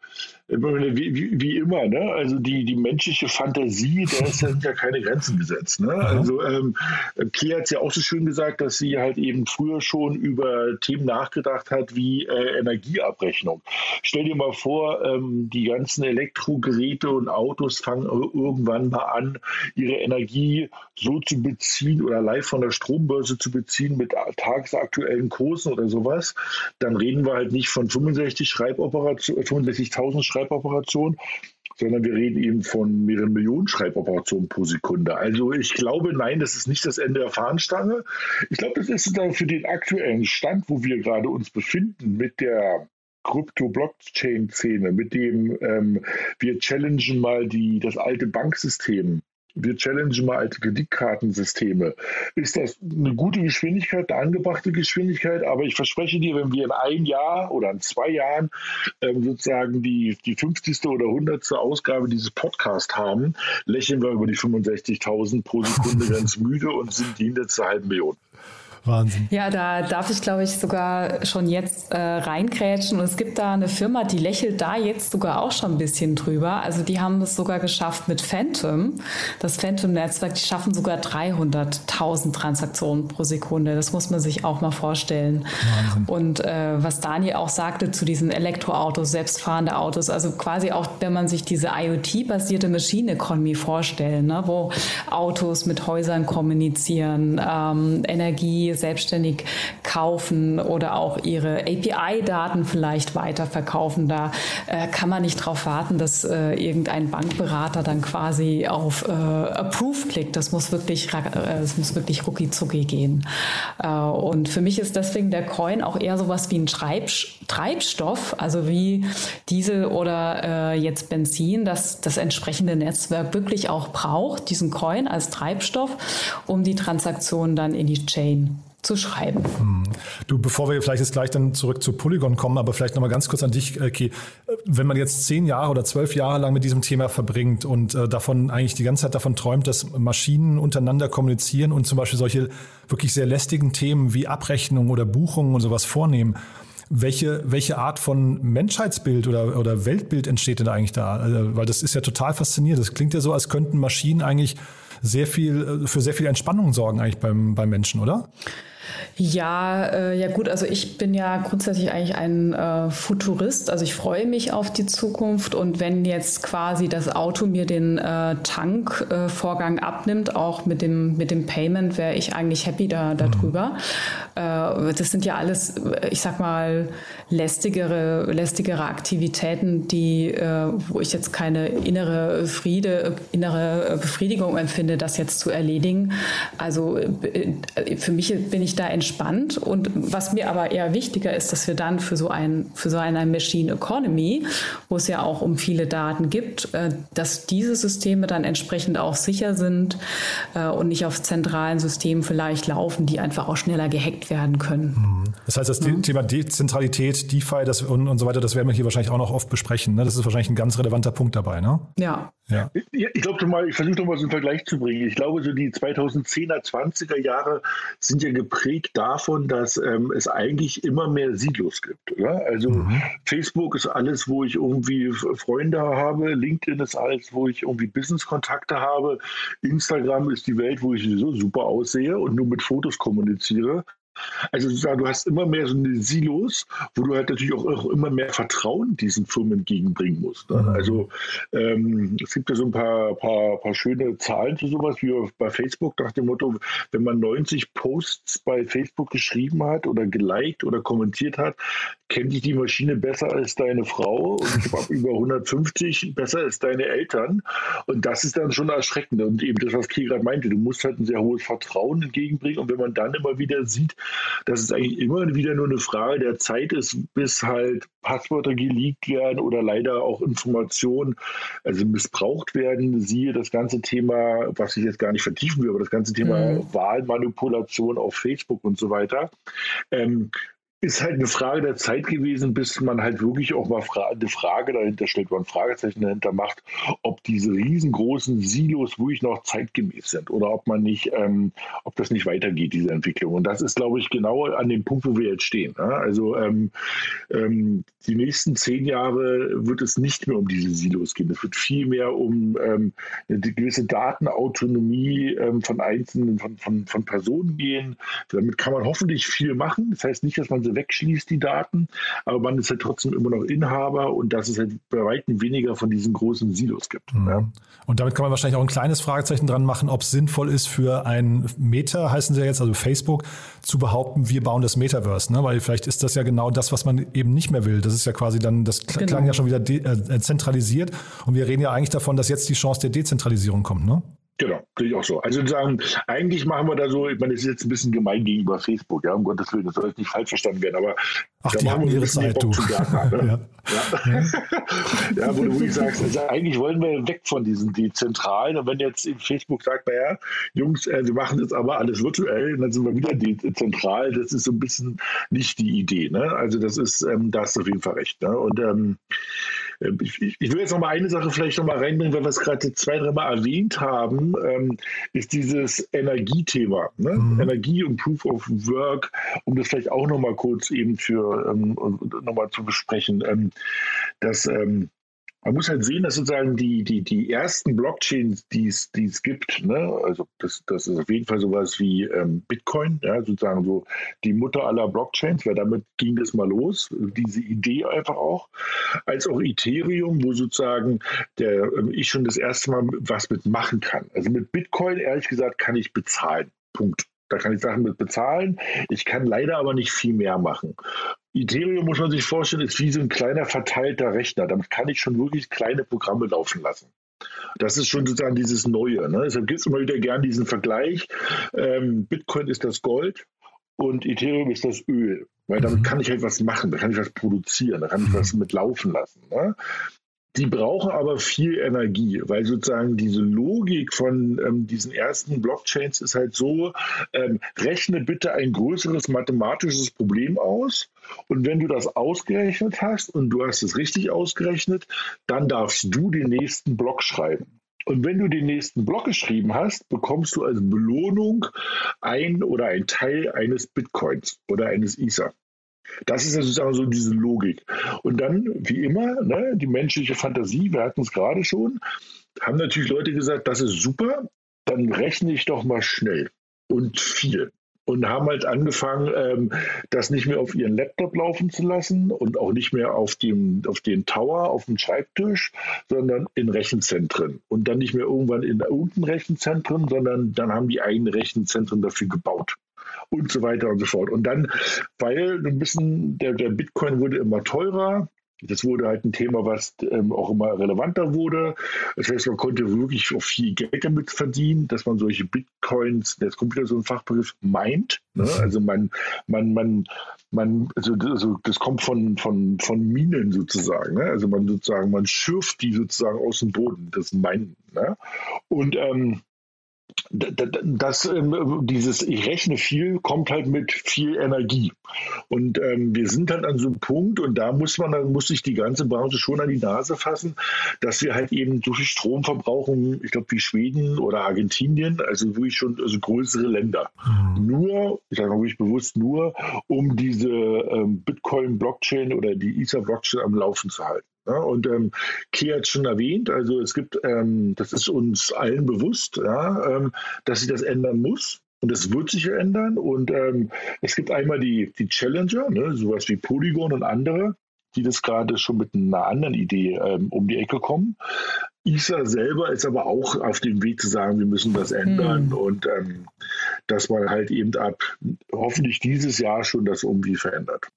wie, wie, wie, immer, ne? Also die, die menschliche Fantasie, da sind ja keine Grenzen gesetzt. Ne? Also ähm, Kia hat es ja auch so schön gesagt, dass sie halt eben früher schon über Themen nachgedacht hat wie äh, Energieabrechnung. Stell dir mal vor, ähm, die ganzen Elektrogeräte und Autos fangen irgendwann mal an, ihre Energie so zu beziehen oder live von der Strombörse zu beziehen mit tagesaktuellen Kursen oder sowas. Dann reden wir halt nicht von 65 Schreiboperationen, 65.000 Schreiboperationen, sondern wir reden eben von mehreren Millionen Schreiboperationen pro Sekunde. Also ich glaube, nein, das ist nicht das Ende der Fahnenstange. Ich glaube, das ist dann für den aktuellen Stand, wo wir gerade uns befinden, mit der Krypto-Blockchain-Szene, mit dem ähm, wir challengen mal die, das alte Banksystem wir challengen mal alte Kreditkartensysteme. Ist das eine gute Geschwindigkeit, eine angebrachte Geschwindigkeit? Aber ich verspreche dir, wenn wir in einem Jahr oder in zwei Jahren ähm, sozusagen die, die 50. oder 100. Ausgabe dieses Podcasts haben, lächeln wir über die 65.000 pro Sekunde ganz (laughs) müde und sind die hinter zur halben Million. Wahnsinn. Ja, da darf ich, glaube ich, sogar schon jetzt äh, reingrätschen. Und es gibt da eine Firma, die lächelt da jetzt sogar auch schon ein bisschen drüber. Also die haben es sogar geschafft mit Phantom. Das Phantom-Netzwerk, die schaffen sogar 300.000 Transaktionen pro Sekunde. Das muss man sich auch mal vorstellen. Wahnsinn. Und äh, was Daniel auch sagte zu diesen Elektroautos, selbstfahrende Autos, also quasi auch, wenn man sich diese IoT-basierte Machine Economy vorstellt, ne, wo Autos mit Häusern kommunizieren, ähm, Energie Selbstständig kaufen oder auch ihre API-Daten vielleicht weiterverkaufen. Da äh, kann man nicht darauf warten, dass äh, irgendein Bankberater dann quasi auf äh, Approve klickt. Das muss wirklich, äh, das muss wirklich rucki zucki gehen. Äh, und für mich ist deswegen der Coin auch eher sowas wie ein Treibstoff, also wie Diesel oder äh, jetzt Benzin, dass das entsprechende Netzwerk wirklich auch braucht, diesen Coin als Treibstoff, um die Transaktionen dann in die Chain zu schreiben. Hm. Du, bevor wir vielleicht jetzt gleich dann zurück zu Polygon kommen, aber vielleicht nochmal ganz kurz an dich, äh, Ki. Wenn man jetzt zehn Jahre oder zwölf Jahre lang mit diesem Thema verbringt und äh, davon eigentlich die ganze Zeit davon träumt, dass Maschinen untereinander kommunizieren und zum Beispiel solche wirklich sehr lästigen Themen wie Abrechnung oder Buchungen und sowas vornehmen, welche, welche Art von Menschheitsbild oder, oder Weltbild entsteht denn eigentlich da? Also, weil das ist ja total faszinierend. Das klingt ja so, als könnten Maschinen eigentlich sehr viel, äh, für sehr viel Entspannung sorgen eigentlich beim, beim Menschen, oder? Ja, äh, ja gut, also ich bin ja grundsätzlich eigentlich ein äh, Futurist, also ich freue mich auf die Zukunft und wenn jetzt quasi das Auto mir den äh, Tankvorgang abnimmt, auch mit dem, mit dem Payment, wäre ich eigentlich happy da, darüber. Mhm. Äh, das sind ja alles, ich sag mal, lästigere, lästigere Aktivitäten, die, äh, wo ich jetzt keine innere Friede, innere Befriedigung empfinde, das jetzt zu erledigen. Also äh, für mich bin ich da entspannt. Und was mir aber eher wichtiger ist, dass wir dann für so ein, für so eine Machine Economy, wo es ja auch um viele Daten gibt, äh, dass diese Systeme dann entsprechend auch sicher sind äh, und nicht auf zentralen Systemen vielleicht laufen, die einfach auch schneller gehackt werden können. Mhm. Das heißt, das mhm. Thema Dezentralität, DeFi das und, und so weiter, das werden wir hier wahrscheinlich auch noch oft besprechen. Ne? Das ist wahrscheinlich ein ganz relevanter Punkt dabei. Ne? Ja. Ja. Ich, ich glaube mal, ich versuche mal so einen Vergleich zu bringen. Ich glaube, so die 2010er, 20er Jahre sind ja geprägt davon, dass ähm, es eigentlich immer mehr Silos gibt. Oder? Also mhm. Facebook ist alles, wo ich irgendwie Freunde habe, LinkedIn ist alles, wo ich irgendwie Business-Kontakte habe, Instagram ist die Welt, wo ich so super aussehe und nur mit Fotos kommuniziere. Also du hast immer mehr so eine Silos, wo du halt natürlich auch, auch immer mehr Vertrauen diesen Firmen entgegenbringen musst. Ne? Mhm. Also ähm, es gibt ja so ein paar, paar, paar schöne Zahlen zu sowas wie bei Facebook nach dem Motto, wenn man 90 Posts bei Facebook geschrieben hat oder geliked oder kommentiert hat, kennt dich die Maschine besser als deine Frau und habe über 150 besser als deine Eltern. Und das ist dann schon erschreckend. Und eben das, was gerade meinte, du musst halt ein sehr hohes Vertrauen entgegenbringen. Und wenn man dann immer wieder sieht, dass es eigentlich immer wieder nur eine Frage der Zeit ist, bis halt Passwörter geleakt werden oder leider auch Informationen also missbraucht werden. Siehe das ganze Thema, was ich jetzt gar nicht vertiefen will, aber das ganze Thema mhm. Wahlmanipulation auf Facebook und so weiter. Ähm, ist halt eine Frage der Zeit gewesen, bis man halt wirklich auch mal fra eine Frage dahinter stellt, man ein Fragezeichen dahinter macht, ob diese riesengroßen Silos wirklich noch zeitgemäß sind oder ob man nicht, ähm, ob das nicht weitergeht, diese Entwicklung. Und das ist, glaube ich, genau an dem Punkt, wo wir jetzt stehen. Ne? Also ähm, ähm, die nächsten zehn Jahre wird es nicht mehr um diese Silos gehen. Es wird viel mehr um ähm, eine gewisse Datenautonomie ähm, von Einzelnen, von, von, von Personen gehen. Damit kann man hoffentlich viel machen. Das heißt nicht, dass man sie wegschließt, die Daten, aber man ist halt trotzdem immer noch Inhaber und dass es halt bei weitem weniger von diesen großen Silos gibt. Mhm. Ja. Und damit kann man wahrscheinlich auch ein kleines Fragezeichen dran machen, ob es sinnvoll ist für ein Meta, heißen sie ja jetzt, also Facebook, zu behaupten, wir bauen das Metaverse, ne? weil vielleicht ist das ja genau das, was man eben nicht mehr will. Das ist ja quasi dann, das genau. klang ja schon wieder äh, zentralisiert und wir reden ja eigentlich davon, dass jetzt die Chance der Dezentralisierung kommt, ne? Genau, sehe ich auch so. Also sagen, eigentlich machen wir da so, ich meine, das ist jetzt ein bisschen gemein gegenüber Facebook, ja, um Gottes Willen, das soll jetzt nicht falsch verstanden werden, aber Ach, da die haben ihre Zeit, du. Garten, ne? ja. Ja. (laughs) ja, wo du wirklich sagst, also eigentlich wollen wir weg von diesen dezentralen und wenn jetzt Facebook sagt, naja, Jungs, äh, wir machen jetzt aber alles virtuell, dann sind wir wieder dezentral, das ist so ein bisschen nicht die Idee, ne? Also das ist, ähm, da hast du auf jeden Fall recht, ne? Und ähm, äh, ich, ich, will jetzt noch mal eine Sache vielleicht noch mal reinbringen, weil wir es gerade zwei, drei Mal erwähnt haben, ähm, ist dieses Energiethema. Ne? Mhm. Energie und Proof of Work, um das vielleicht auch noch mal kurz eben für ähm, noch mal zu besprechen. Ähm, dass ähm, man muss halt sehen, dass sozusagen die, die, die ersten Blockchains, die es, gibt, ne, also das, das ist auf jeden Fall sowas wie ähm, Bitcoin, ja, sozusagen so die Mutter aller Blockchains, weil damit ging das mal los, diese Idee einfach auch, als auch Ethereum, wo sozusagen der, ähm, ich schon das erste Mal was mitmachen kann. Also mit Bitcoin, ehrlich gesagt, kann ich bezahlen. Punkt. Da kann ich Sachen mit bezahlen. Ich kann leider aber nicht viel mehr machen. Ethereum muss man sich vorstellen, ist wie so ein kleiner verteilter Rechner. Damit kann ich schon wirklich kleine Programme laufen lassen. Das ist schon sozusagen dieses Neue. Ne? Deshalb gibt es immer wieder gern diesen Vergleich. Ähm, Bitcoin ist das Gold und Ethereum ist das Öl. Weil damit mhm. kann ich halt was machen, da kann ich was produzieren, da kann ich was mit laufen lassen. Ne? Die brauchen aber viel Energie, weil sozusagen diese Logik von ähm, diesen ersten Blockchains ist halt so, ähm, rechne bitte ein größeres mathematisches Problem aus und wenn du das ausgerechnet hast und du hast es richtig ausgerechnet, dann darfst du den nächsten Block schreiben. Und wenn du den nächsten Block geschrieben hast, bekommst du als Belohnung ein oder ein Teil eines Bitcoins oder eines Ether. Das ist ja sozusagen so diese Logik. Und dann, wie immer, ne, die menschliche Fantasie, wir hatten es gerade schon, haben natürlich Leute gesagt, das ist super, dann rechne ich doch mal schnell und viel. Und haben halt angefangen, ähm, das nicht mehr auf ihren Laptop laufen zu lassen und auch nicht mehr auf dem auf den Tower, auf dem Schreibtisch, sondern in Rechenzentren. Und dann nicht mehr irgendwann in irgendeinem Rechenzentren, sondern dann haben die eigene Rechenzentren dafür gebaut und so weiter und so fort. Und dann, weil ein bisschen der, der Bitcoin wurde immer teurer, das wurde halt ein Thema, was ähm, auch immer relevanter wurde. Das heißt, man konnte wirklich auch viel Geld damit verdienen, dass man solche Bitcoins, das kommt wieder so ein Fachbegriff, meint. Ne? Mhm. Also man, man, man, man, also, also das kommt von, von, von Minen sozusagen. Ne? Also man sozusagen, man schürft die sozusagen aus dem Boden, das Meinen. Ne? Und ähm, das, ähm, dieses Ich rechne viel kommt halt mit viel Energie. Und ähm, wir sind halt an so einem Punkt, und da muss man, dann muss sich die ganze Branche schon an die Nase fassen, dass wir halt eben so viel Strom verbrauchen, ich glaube, wie Schweden oder Argentinien, also wirklich schon also größere Länder. Mhm. Nur, ich sage mal wirklich bewusst nur, um diese ähm, Bitcoin-Blockchain oder die Ether-Blockchain am Laufen zu halten. Ja, und ähm, Key hat schon erwähnt, also es gibt, ähm, das ist uns allen bewusst, ja, ähm, dass sich das ändern muss. Und es wird sich ändern. Und ähm, es gibt einmal die, die Challenger, ne, sowas wie Polygon und andere, die das gerade schon mit einer anderen Idee ähm, um die Ecke kommen. ISA selber ist aber auch auf dem Weg zu sagen, wir müssen das ändern hm. und ähm, dass man halt eben ab hoffentlich dieses Jahr schon das irgendwie verändert.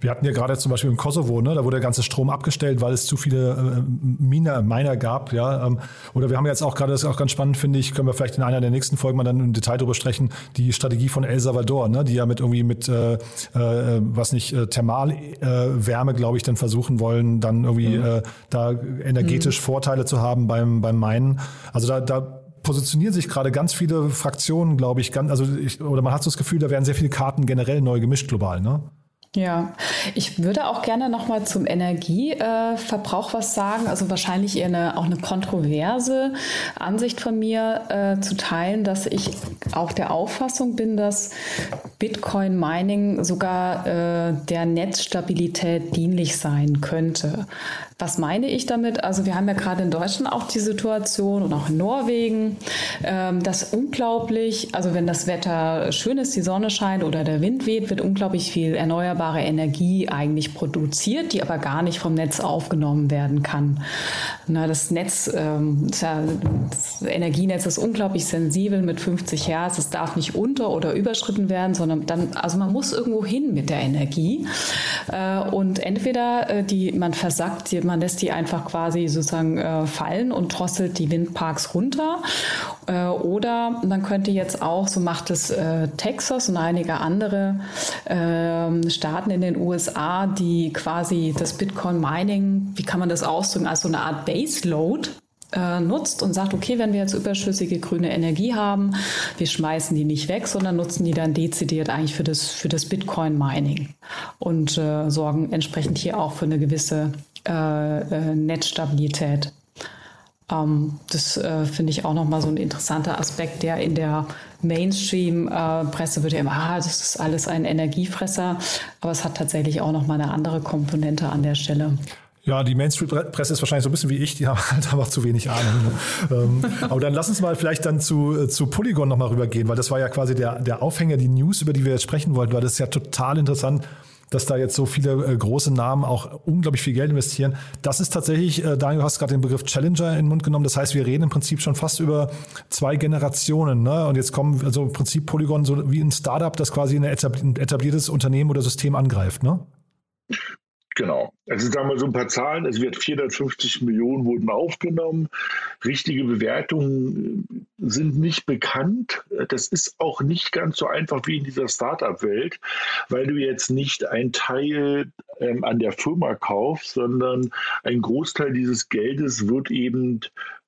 Wir hatten ja gerade zum Beispiel im Kosovo, ne, da wurde der ganze Strom abgestellt, weil es zu viele äh, Miner, Miner gab. Ja, ähm, oder wir haben jetzt auch gerade, das ist auch ganz spannend, finde ich, können wir vielleicht in einer der nächsten Folgen mal dann im Detail drüber sprechen, die Strategie von El Salvador, ne, die ja mit irgendwie mit, äh, äh, was nicht, äh, Thermalwärme, äh, glaube ich, dann versuchen wollen, dann irgendwie mhm. äh, da energetisch mhm. Vorteile zu haben beim, beim Minen. Also da, da positionieren sich gerade ganz viele Fraktionen, glaube ich, ganz, also ich, oder man hat so das Gefühl, da werden sehr viele Karten generell neu gemischt global, ne? Ja, ich würde auch gerne noch mal zum Energieverbrauch äh, was sagen. Also wahrscheinlich eher eine, auch eine kontroverse Ansicht von mir äh, zu teilen, dass ich auch der Auffassung bin, dass Bitcoin Mining sogar äh, der Netzstabilität dienlich sein könnte. Was meine ich damit? Also wir haben ja gerade in Deutschland auch die Situation und auch in Norwegen, ähm, dass unglaublich, also wenn das Wetter schön ist, die Sonne scheint oder der Wind weht, wird unglaublich viel erneuerbare Energie eigentlich produziert, die aber gar nicht vom Netz aufgenommen werden kann. Das Netz, ähm, das Energienetz ist unglaublich sensibel mit 50 Hertz. Es darf nicht unter- oder überschritten werden, sondern dann, also man muss irgendwo hin mit der Energie. Äh, und entweder äh, die, man versackt die man lässt die einfach quasi sozusagen äh, fallen und drosselt die Windparks runter. Äh, oder man könnte jetzt auch, so macht es äh, Texas und einige andere ähm, Staaten in den USA, die quasi das Bitcoin-Mining, wie kann man das ausdrücken, als so eine Art Baseload äh, nutzt und sagt, okay, wenn wir jetzt überschüssige grüne Energie haben, wir schmeißen die nicht weg, sondern nutzen die dann dezidiert eigentlich für das, für das Bitcoin-Mining und äh, sorgen entsprechend hier auch für eine gewisse äh, äh, Netzstabilität. Ähm, das äh, finde ich auch nochmal so ein interessanter Aspekt, der in der Mainstream-Presse wird ja immer, ah, das ist alles ein Energiefresser, aber es hat tatsächlich auch nochmal eine andere Komponente an der Stelle. Ja, die Mainstream-Presse ist wahrscheinlich so ein bisschen wie ich, die (laughs) haben halt einfach zu wenig Ahnung. Ähm, aber dann lass uns mal vielleicht dann zu, zu Polygon nochmal rübergehen, weil das war ja quasi der, der Aufhänger, die News, über die wir jetzt sprechen wollten, weil das ist ja total interessant dass da jetzt so viele äh, große Namen auch unglaublich viel Geld investieren. Das ist tatsächlich, äh, Daniel, du hast gerade den Begriff Challenger in den Mund genommen. Das heißt, wir reden im Prinzip schon fast über zwei Generationen. Ne? Und jetzt kommen also im Prinzip Polygon so wie ein Startup, das quasi ein etabliertes Unternehmen oder System angreift. Ne? Genau. Also sagen wir so ein paar Zahlen. Es wird 450 Millionen wurden aufgenommen. Richtige Bewertungen sind nicht bekannt. Das ist auch nicht ganz so einfach wie in dieser Startup-Welt, weil du jetzt nicht ein Teil ähm, an der Firma kaufst, sondern ein Großteil dieses Geldes wird eben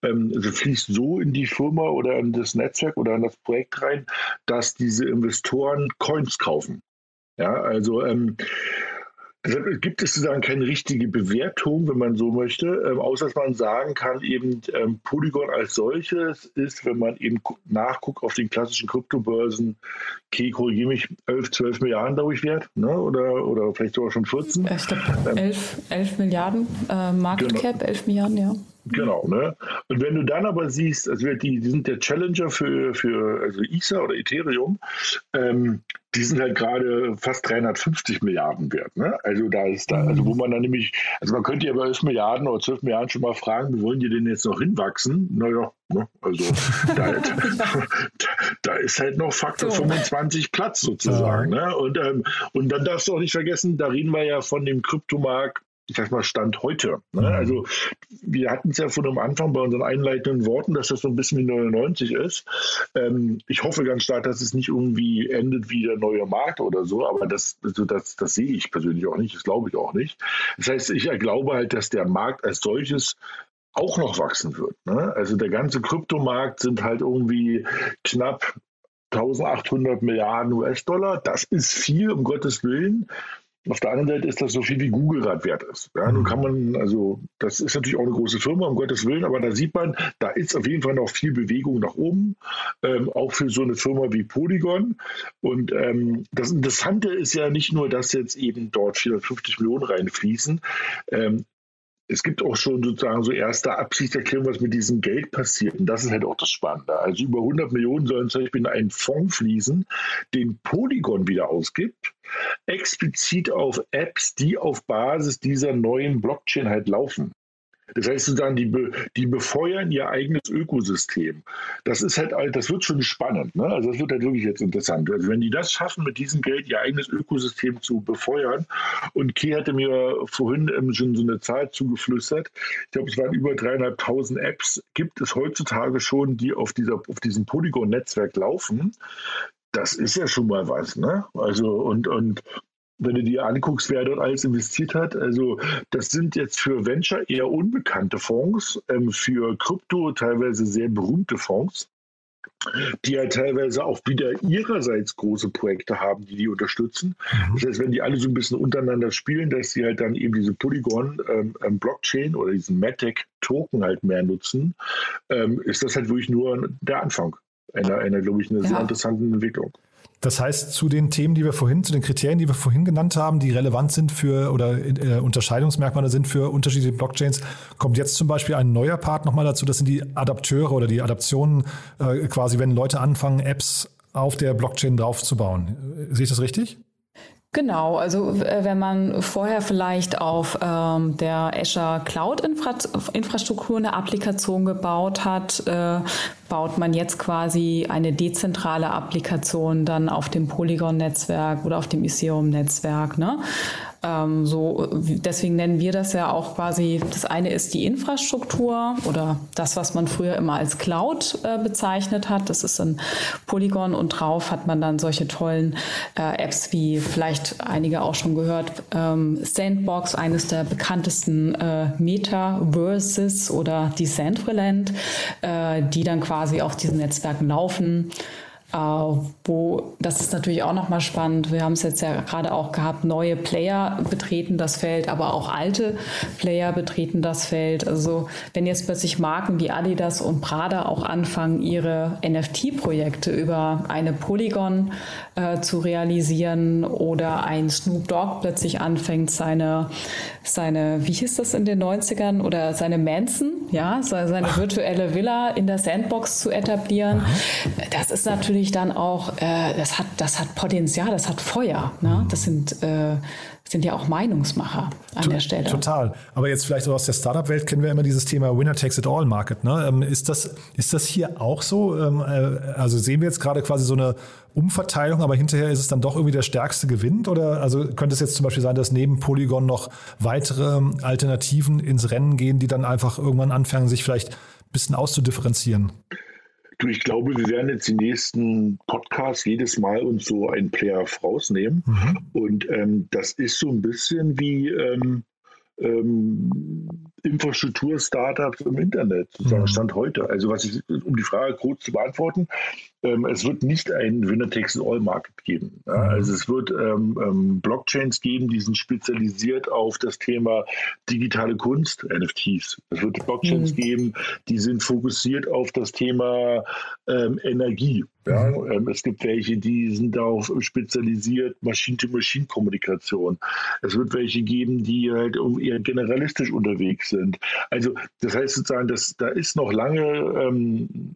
ähm, also fließt so in die Firma oder in das Netzwerk oder in das Projekt rein, dass diese Investoren Coins kaufen. Ja, also ähm, Deshalb gibt es sozusagen keine richtige Bewertung, wenn man so möchte, ähm, außer dass man sagen kann, eben ähm, Polygon als solches ist, wenn man eben nachguckt auf den klassischen Kryptobörsen, okay, korrigiere mich, 11, 12 Milliarden, glaube ich, wert, ne? oder, oder vielleicht sogar schon 14. Ich glaube, 11, 11 Milliarden äh, Market genau. Cap, 11 Milliarden, ja. Genau, ne? Und wenn du dann aber siehst, also die, die sind der Challenger für, für also ISA oder Ethereum, ähm, die sind halt gerade fast 350 Milliarden wert. Ne? Also da ist da, also wo man dann nämlich, also man könnte ja bei 11 Milliarden oder 12 Milliarden schon mal fragen, wo wollen die denn jetzt noch hinwachsen? Naja, ne? also (laughs) da, (laughs) da, da, ist halt noch Faktor so. 25 Platz sozusagen. Ja. Ne? Und, ähm, und dann darfst du auch nicht vergessen, da reden wir ja von dem Kryptomarkt ich sag mal, Stand heute. Ne? Mhm. Also wir hatten es ja von am Anfang bei unseren einleitenden Worten, dass das so ein bisschen wie 99 ist. Ähm, ich hoffe ganz stark, dass es nicht irgendwie endet wie der neue Markt oder so, aber das, also das, das sehe ich persönlich auch nicht, das glaube ich auch nicht. Das heißt, ich glaube halt, dass der Markt als solches auch noch wachsen wird. Ne? Also der ganze Kryptomarkt sind halt irgendwie knapp 1800 Milliarden US-Dollar. Das ist viel, um Gottes Willen. Auf der anderen Seite ist das so viel wie Google gerade wert ist. Ja, nun kann man, also das ist natürlich auch eine große Firma, um Gottes Willen, aber da sieht man, da ist auf jeden Fall noch viel Bewegung nach oben, ähm, auch für so eine Firma wie Polygon. Und ähm, das Interessante ist ja nicht nur, dass jetzt eben dort 450 Millionen reinfließen. Ähm, es gibt auch schon sozusagen so erste Absichtserklärungen, was mit diesem Geld passiert. Und das ist halt auch das Spannende. Also über 100 Millionen sollen zum Beispiel in einen Fonds fließen, den Polygon wieder ausgibt, explizit auf Apps, die auf Basis dieser neuen Blockchain halt laufen. Das heißt sozusagen, die, be, die befeuern ihr eigenes Ökosystem. Das ist halt, das wird schon spannend. Ne? Also das wird halt wirklich jetzt interessant. Also wenn die das schaffen, mit diesem Geld ihr eigenes Ökosystem zu befeuern, und Key hatte mir vorhin schon so eine Zahl zugeflüstert, ich glaube, es waren über dreieinhalbtausend Apps, gibt es heutzutage schon, die auf, dieser, auf diesem Polygon-Netzwerk laufen. Das ist ja schon mal was, ne? Also und, und wenn du dir anguckst, wer dort alles investiert hat, also das sind jetzt für Venture eher unbekannte Fonds, ähm, für Krypto teilweise sehr berühmte Fonds, die ja teilweise auch wieder ihrerseits große Projekte haben, die die unterstützen. Mhm. Das heißt, wenn die alle so ein bisschen untereinander spielen, dass sie halt dann eben diese Polygon-Blockchain ähm, ähm oder diesen Matic-Token halt mehr nutzen, ähm, ist das halt wirklich nur der Anfang einer, einer glaube ich, einer ja. sehr interessanten Entwicklung. Das heißt, zu den Themen, die wir vorhin, zu den Kriterien, die wir vorhin genannt haben, die relevant sind für oder äh, Unterscheidungsmerkmale sind für unterschiedliche Blockchains, kommt jetzt zum Beispiel ein neuer Part nochmal dazu. Das sind die Adapteure oder die Adaptionen, äh, quasi, wenn Leute anfangen, Apps auf der Blockchain draufzubauen. Sehe ich das richtig? Genau, also äh, wenn man vorher vielleicht auf ähm, der Azure Cloud -Infra Infrastruktur eine Applikation gebaut hat, äh, baut man jetzt quasi eine dezentrale Applikation dann auf dem Polygon-Netzwerk oder auf dem Ethereum-Netzwerk. Ne? Ähm, so, deswegen nennen wir das ja auch quasi, das eine ist die Infrastruktur oder das, was man früher immer als Cloud äh, bezeichnet hat. Das ist ein Polygon und drauf hat man dann solche tollen äh, Apps wie vielleicht einige auch schon gehört, ähm, Sandbox, eines der bekanntesten äh, Metaverses oder Decentraland, äh, die dann quasi auf diesen Netzwerken laufen. Uh, wo das ist natürlich auch nochmal spannend. Wir haben es jetzt ja gerade auch gehabt, neue Player betreten das Feld, aber auch alte Player betreten das Feld. Also wenn jetzt plötzlich Marken wie Adidas und Prada auch anfangen, ihre NFT-Projekte über eine Polygon äh, zu realisieren oder ein Snoop Dogg plötzlich anfängt, seine, seine, wie hieß das in den 90ern, oder seine Manson, ja, seine virtuelle Villa in der Sandbox zu etablieren. Das ist natürlich dann auch, äh, das, hat, das hat Potenzial, das hat Feuer. Ne? Das sind, äh, sind ja auch Meinungsmacher an der Stelle. Total. Aber jetzt vielleicht aus der Startup-Welt kennen wir immer dieses Thema Winner takes it all Market. Ne? Ähm, ist, das, ist das hier auch so? Ähm, äh, also sehen wir jetzt gerade quasi so eine Umverteilung, aber hinterher ist es dann doch irgendwie der stärkste gewinnt? Oder also könnte es jetzt zum Beispiel sein, dass neben Polygon noch weitere Alternativen ins Rennen gehen, die dann einfach irgendwann anfangen, sich vielleicht ein bisschen auszudifferenzieren? Du, ich glaube, wir werden jetzt die nächsten Podcasts jedes Mal uns so einen Player rausnehmen. Mhm. Und ähm, das ist so ein bisschen wie ähm, ähm, Infrastruktur-Startups im Internet, sozusagen mhm. Stand heute. Also was ich, um die Frage kurz zu beantworten, ähm, es wird nicht ein Winner-Takes-All-Market geben. Ja? Mhm. Also es wird ähm, ähm, Blockchains geben, die sind spezialisiert auf das Thema digitale Kunst, NFTs. Es wird Blockchains mhm. geben, die sind fokussiert auf das Thema ähm, Energie. Ja? Mhm. Ähm, es gibt welche, die sind darauf spezialisiert, Machine-to-Machine-Kommunikation. Es wird welche geben, die halt eher generalistisch unterwegs sind. Also das heißt sozusagen, dass da ist noch lange ähm,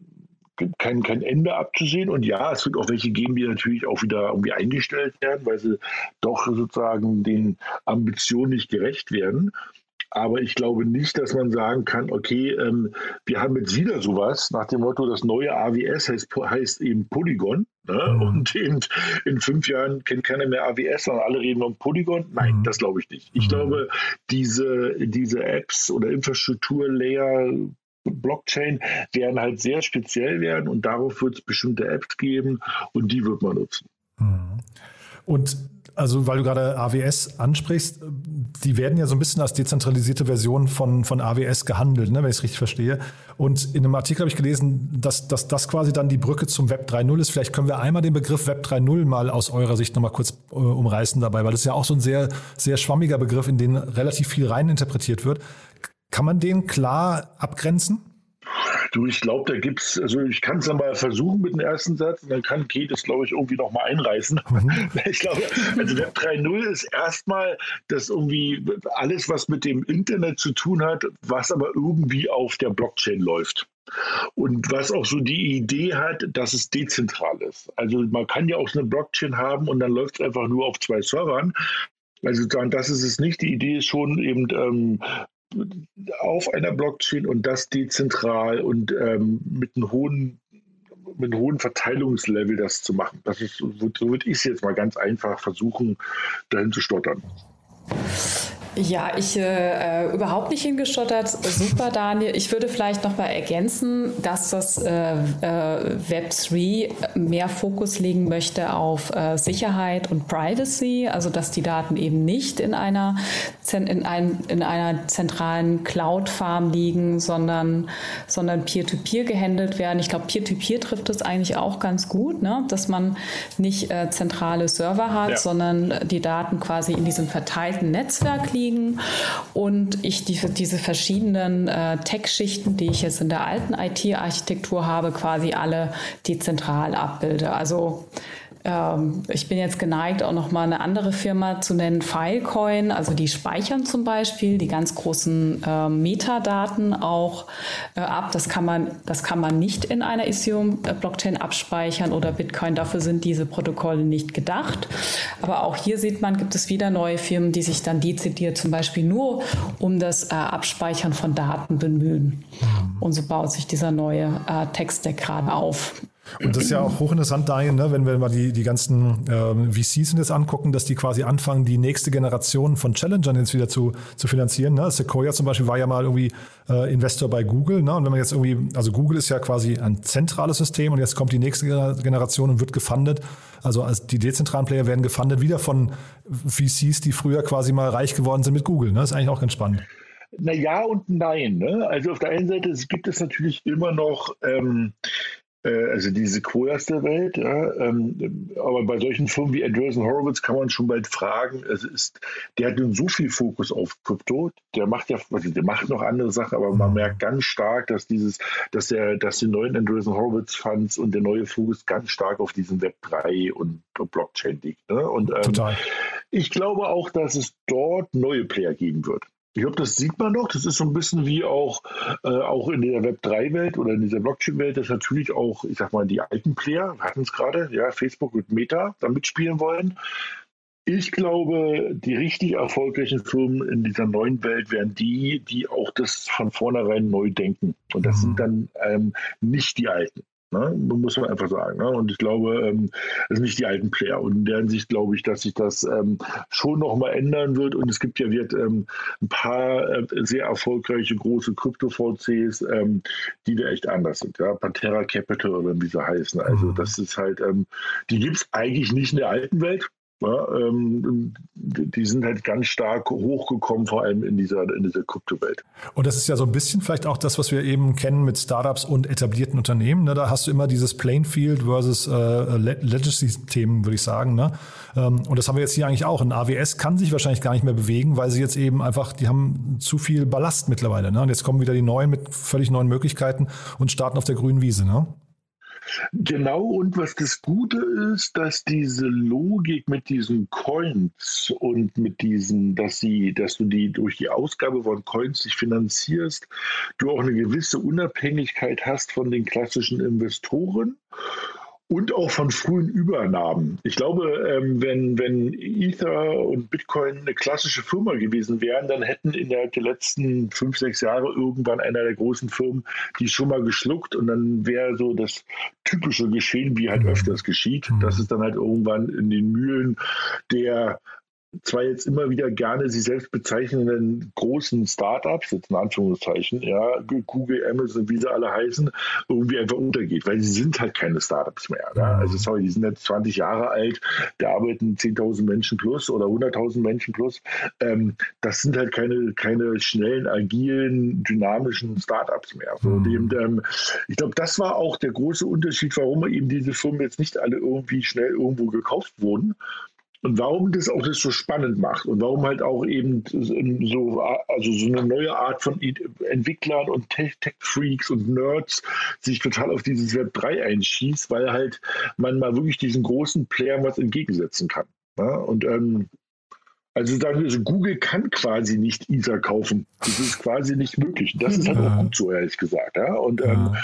kein, kein Ende abzusehen. Und ja, es wird auch welche geben, die natürlich auch wieder irgendwie eingestellt werden, weil sie doch sozusagen den Ambitionen nicht gerecht werden. Aber ich glaube nicht, dass man sagen kann, okay, ähm, wir haben jetzt wieder sowas nach dem Motto, das neue AWS heißt, heißt eben Polygon. Ne? Und in, in, fünf Jahren kennt keiner mehr AWS, sondern alle reden um Polygon. Nein, mhm. das glaube ich nicht. Ich mhm. glaube, diese, diese Apps oder Infrastrukturlayer Blockchain werden halt sehr speziell werden und darauf wird es bestimmte Apps geben und die wird man nutzen. Mhm. Und also, weil du gerade AWS ansprichst, die werden ja so ein bisschen als dezentralisierte Version von, von AWS gehandelt, ne, wenn ich es richtig verstehe. Und in einem Artikel habe ich gelesen, dass, dass das quasi dann die Brücke zum Web 3.0 ist. Vielleicht können wir einmal den Begriff Web 3.0 mal aus eurer Sicht nochmal kurz äh, umreißen dabei, weil das ist ja auch so ein sehr, sehr schwammiger Begriff, in den relativ viel reininterpretiert wird. Kann man den klar abgrenzen? Du, ich glaube, da gibt es, also ich kann es dann mal versuchen mit dem ersten Satz und dann kann Kate es, glaube ich, irgendwie noch mal einreißen. Mhm. (laughs) Ich glaube, also Web 3.0 ist erstmal das irgendwie alles, was mit dem Internet zu tun hat, was aber irgendwie auf der Blockchain läuft. Und was auch so die Idee hat, dass es dezentral ist. Also man kann ja auch so eine Blockchain haben und dann läuft es einfach nur auf zwei Servern. Also das ist es nicht. Die Idee ist schon eben ähm, auf einer Blockchain und das dezentral und ähm, mit einem hohen mit einem hohen Verteilungslevel das zu machen. Das ist, so würde ich es jetzt mal ganz einfach versuchen, dahin zu stottern. Ja, ich äh, äh, überhaupt nicht hingestottert. Super, Daniel. Ich würde vielleicht noch mal ergänzen, dass das äh, äh, Web3 mehr Fokus legen möchte auf äh, Sicherheit und Privacy, also dass die Daten eben nicht in einer, in, ein, in einer zentralen Cloud-Farm liegen, sondern, sondern peer-to-peer -peer gehandelt werden. Ich glaube, Peer-to-Peer trifft es eigentlich auch ganz gut, ne? dass man nicht äh, zentrale Server hat, ja. sondern die Daten quasi in diesem verteilten Netzwerk liegen liegen und ich diese, diese verschiedenen äh, Tech-Schichten, die ich jetzt in der alten IT-Architektur habe, quasi alle dezentral abbilde. Also ähm, ich bin jetzt geneigt, auch noch mal eine andere Firma zu nennen, Filecoin. Also die speichern zum Beispiel die ganz großen äh, Metadaten auch äh, ab. Das kann man, das kann man nicht in einer Ethereum-Blockchain abspeichern oder Bitcoin. Dafür sind diese Protokolle nicht gedacht. Aber auch hier sieht man, gibt es wieder neue Firmen, die sich dann dezidiert zum Beispiel nur um das äh, Abspeichern von Daten bemühen. Und so baut sich dieser neue äh, Text-Deck gerade auf. Und das ist ja auch hochinteressant, Daniel, ne, wenn wir mal die, die ganzen ähm, VCs jetzt angucken, dass die quasi anfangen, die nächste Generation von Challengern jetzt wieder zu, zu finanzieren. Ne? Sequoia zum Beispiel war ja mal irgendwie äh, Investor bei Google. Ne? Und wenn man jetzt irgendwie, also Google ist ja quasi ein zentrales System und jetzt kommt die nächste Generation und wird gefundet. Also als die dezentralen Player werden gefundet wieder von VCs, die früher quasi mal reich geworden sind mit Google. Ne? Das ist eigentlich auch ganz spannend. Na ja und nein. Ne? Also auf der einen Seite gibt es natürlich immer noch ähm, äh, also diese Quotas der Welt. Ja, ähm, aber bei solchen Firmen wie Andreessen Horowitz kann man schon bald fragen, es ist, der hat nun so viel Fokus auf Krypto, der macht ja, also der macht noch andere Sachen, aber man merkt ganz stark, dass dieses, dass der, dass die neuen Andreessen Horowitz Funds und der neue Fokus ganz stark auf diesen Web 3 und Blockchain liegt. Ne? Und ähm, Total. ich glaube auch, dass es dort neue Player geben wird. Ich glaube, das sieht man doch. Das ist so ein bisschen wie auch, äh, auch in der Web3-Welt oder in dieser Blockchain-Welt, dass natürlich auch, ich sag mal, die alten Player, wir hatten es gerade, ja, Facebook und Meta da mitspielen wollen. Ich glaube, die richtig erfolgreichen Firmen in dieser neuen Welt wären die, die auch das von vornherein neu denken. Und das mhm. sind dann ähm, nicht die Alten. Ne? Muss man einfach sagen. Ne? Und ich glaube, ähm, das sind nicht die alten Player. Und in der Hinsicht glaube ich, dass sich das ähm, schon nochmal ändern wird. Und es gibt ja wird, ähm, ein paar äh, sehr erfolgreiche große Krypto-VCs, ähm, die da echt anders sind. Ja? Pantera Capital oder wie sie heißen. Also mhm. das ist halt, ähm, die gibt es eigentlich nicht in der alten Welt. Ja, ähm, die sind halt ganz stark hochgekommen, vor allem in dieser, in dieser Kryptowelt. Und das ist ja so ein bisschen vielleicht auch das, was wir eben kennen mit Startups und etablierten Unternehmen. Ne? Da hast du immer dieses Plainfield versus äh, Legacy-Themen, würde ich sagen. Ne? Ähm, und das haben wir jetzt hier eigentlich auch. Ein AWS kann sich wahrscheinlich gar nicht mehr bewegen, weil sie jetzt eben einfach, die haben zu viel Ballast mittlerweile. Ne? Und jetzt kommen wieder die neuen mit völlig neuen Möglichkeiten und starten auf der grünen Wiese. Ne? Genau, und was das Gute ist, dass diese Logik mit diesen Coins und mit diesen, dass sie, dass du die durch die Ausgabe von Coins dich finanzierst, du auch eine gewisse Unabhängigkeit hast von den klassischen Investoren und auch von frühen Übernahmen. Ich glaube, ähm, wenn, wenn Ether und Bitcoin eine klassische Firma gewesen wären, dann hätten innerhalb der letzten fünf, sechs Jahre irgendwann einer der großen Firmen die schon mal geschluckt und dann wäre so das typische Geschehen, wie halt mhm. öfters geschieht, mhm. dass es dann halt irgendwann in den Mühlen der zwar jetzt immer wieder gerne sie selbst bezeichnenden großen Startups, jetzt in Anführungszeichen, ja, Google, Amazon, wie sie alle heißen, irgendwie einfach untergeht, weil sie sind halt keine Startups mehr. Mhm. Also sorry, die sind jetzt 20 Jahre alt, da arbeiten 10.000 Menschen plus oder 100.000 Menschen plus. Ähm, das sind halt keine, keine schnellen, agilen, dynamischen Startups mehr. So, mhm. ähm, ich glaube, das war auch der große Unterschied, warum eben diese Firmen jetzt nicht alle irgendwie schnell irgendwo gekauft wurden, und warum das auch das so spannend macht und warum halt auch eben so, also so eine neue Art von Entwicklern und Tech-Freaks und Nerds sich total auf dieses Web 3 einschießt, weil halt man mal wirklich diesen großen Playern was entgegensetzen kann. Ja? Und ähm, also sagen wir so, Google kann quasi nicht Ether kaufen. Das ist quasi nicht möglich. Das ist halt auch gut so, ehrlich gesagt. Ja? Und ähm,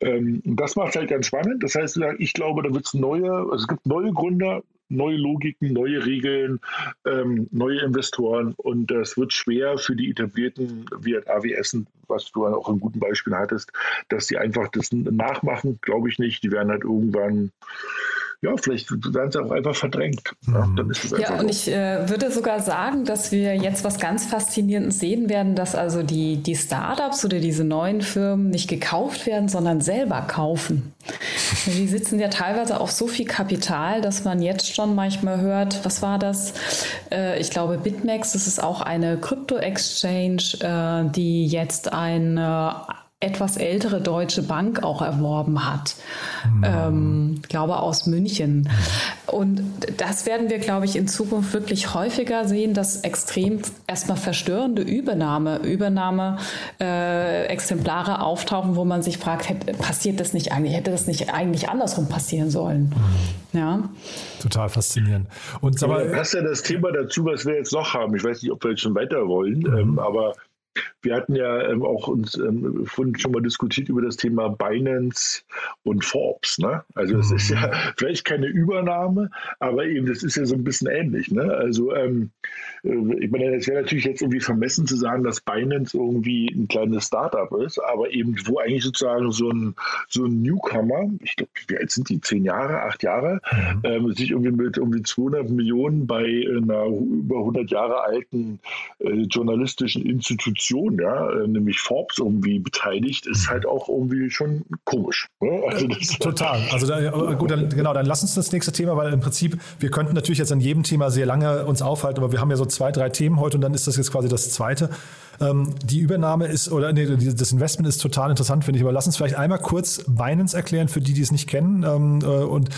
ähm, das macht halt ganz spannend. Das heißt, ich glaube, da wird es neue, also es gibt neue Gründer, neue Logiken, neue Regeln, ähm, neue Investoren und das wird schwer für die etablierten wie AWS, was du auch ein guten Beispiel hattest, dass die einfach das nachmachen, glaube ich nicht. Die werden halt irgendwann ja, vielleicht werden sie auch einfach verdrängt. Ja, mhm. dann ist es einfach ja und ich äh, würde sogar sagen, dass wir jetzt was ganz Faszinierendes sehen werden, dass also die, die Startups oder diese neuen Firmen nicht gekauft werden, sondern selber kaufen. Die sitzen ja teilweise auf so viel Kapital, dass man jetzt schon manchmal hört, was war das? Äh, ich glaube, BitMEX, das ist auch eine Krypto-Exchange, äh, die jetzt ein etwas ältere deutsche Bank auch erworben hat. Mhm. Ähm, glaube aus München. Und das werden wir, glaube ich, in Zukunft wirklich häufiger sehen, dass extrem erstmal verstörende Übernahme, Übernahme äh, Exemplare auftauchen, wo man sich fragt, hätte, passiert das nicht eigentlich, hätte das nicht eigentlich andersrum passieren sollen? Mhm. Ja. Total faszinierend. Und aber, du hast ja das Thema dazu, was wir jetzt noch haben. Ich weiß nicht, ob wir jetzt schon weiter wollen, mhm. ähm, aber wir hatten ja ähm, auch uns ähm, vorhin schon mal diskutiert über das Thema Binance und Forbes. Ne? Also es ist ja mhm. vielleicht keine Übernahme, aber eben das ist ja so ein bisschen ähnlich. Ne? Also ähm, äh, ich meine, es wäre natürlich jetzt irgendwie vermessen zu sagen, dass Binance irgendwie ein kleines Startup ist, aber eben wo eigentlich sozusagen so ein, so ein Newcomer, ich glaube, wie alt sind die? Zehn Jahre, acht Jahre, mhm. ähm, sich irgendwie mit irgendwie 200 Millionen bei einer über 100 Jahre alten äh, journalistischen Institution ja, äh, nämlich Forbes irgendwie beteiligt, ist halt auch irgendwie schon komisch. Ne? Also Total. Also da, äh, gut, dann, genau, dann lass uns das nächste Thema, weil im Prinzip, wir könnten natürlich jetzt an jedem Thema sehr lange uns aufhalten, aber wir haben ja so zwei, drei Themen heute und dann ist das jetzt quasi das zweite. Ähm, die Übernahme ist, oder nee, das Investment ist total interessant, finde ich, aber lass uns vielleicht einmal kurz Binance erklären, für die, die es nicht kennen. Ähm, äh, und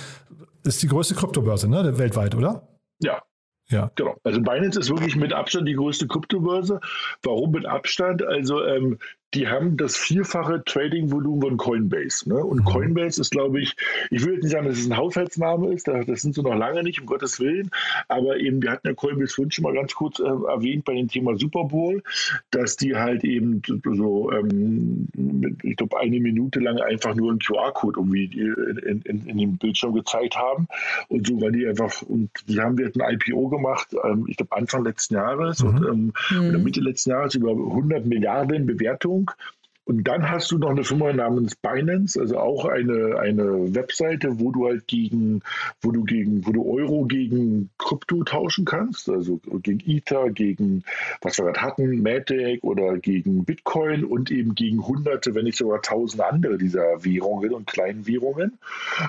ist die größte Kryptobörse, ne, weltweit, oder? Ja, ja. Genau. Also Binance ist wirklich mit Abstand die größte Kryptobörse. Warum mit Abstand? Also ähm, die haben das vierfache Trading-Volumen von Coinbase. Ne? Und mhm. Coinbase ist, glaube ich, ich will jetzt nicht sagen, dass es ein Haushaltsname ist, das sind sie noch lange nicht, um Gottes Willen, aber eben, wir hatten ja Coinbase vorhin schon mal ganz kurz äh, erwähnt bei dem Thema Super Bowl, dass die halt eben so, ähm, ich glaube, eine Minute lang einfach nur einen QR-Code irgendwie in, in, in, dem Bildschirm gezeigt haben. Und so, weil die einfach, und die haben wir ein IPO gemacht, ähm, ich glaube, Anfang letzten Jahres mhm. und, ähm, mhm. oder Mitte letzten Jahres über 100 Milliarden Bewertung und dann hast du noch eine Firma namens Binance, also auch eine, eine Webseite, wo du halt gegen, wo du gegen, wo du Euro gegen Krypto tauschen kannst, also gegen Ether, gegen was wir gerade hatten, Matic oder gegen Bitcoin und eben gegen hunderte, wenn nicht sogar tausende andere dieser Währungen und kleinen Währungen.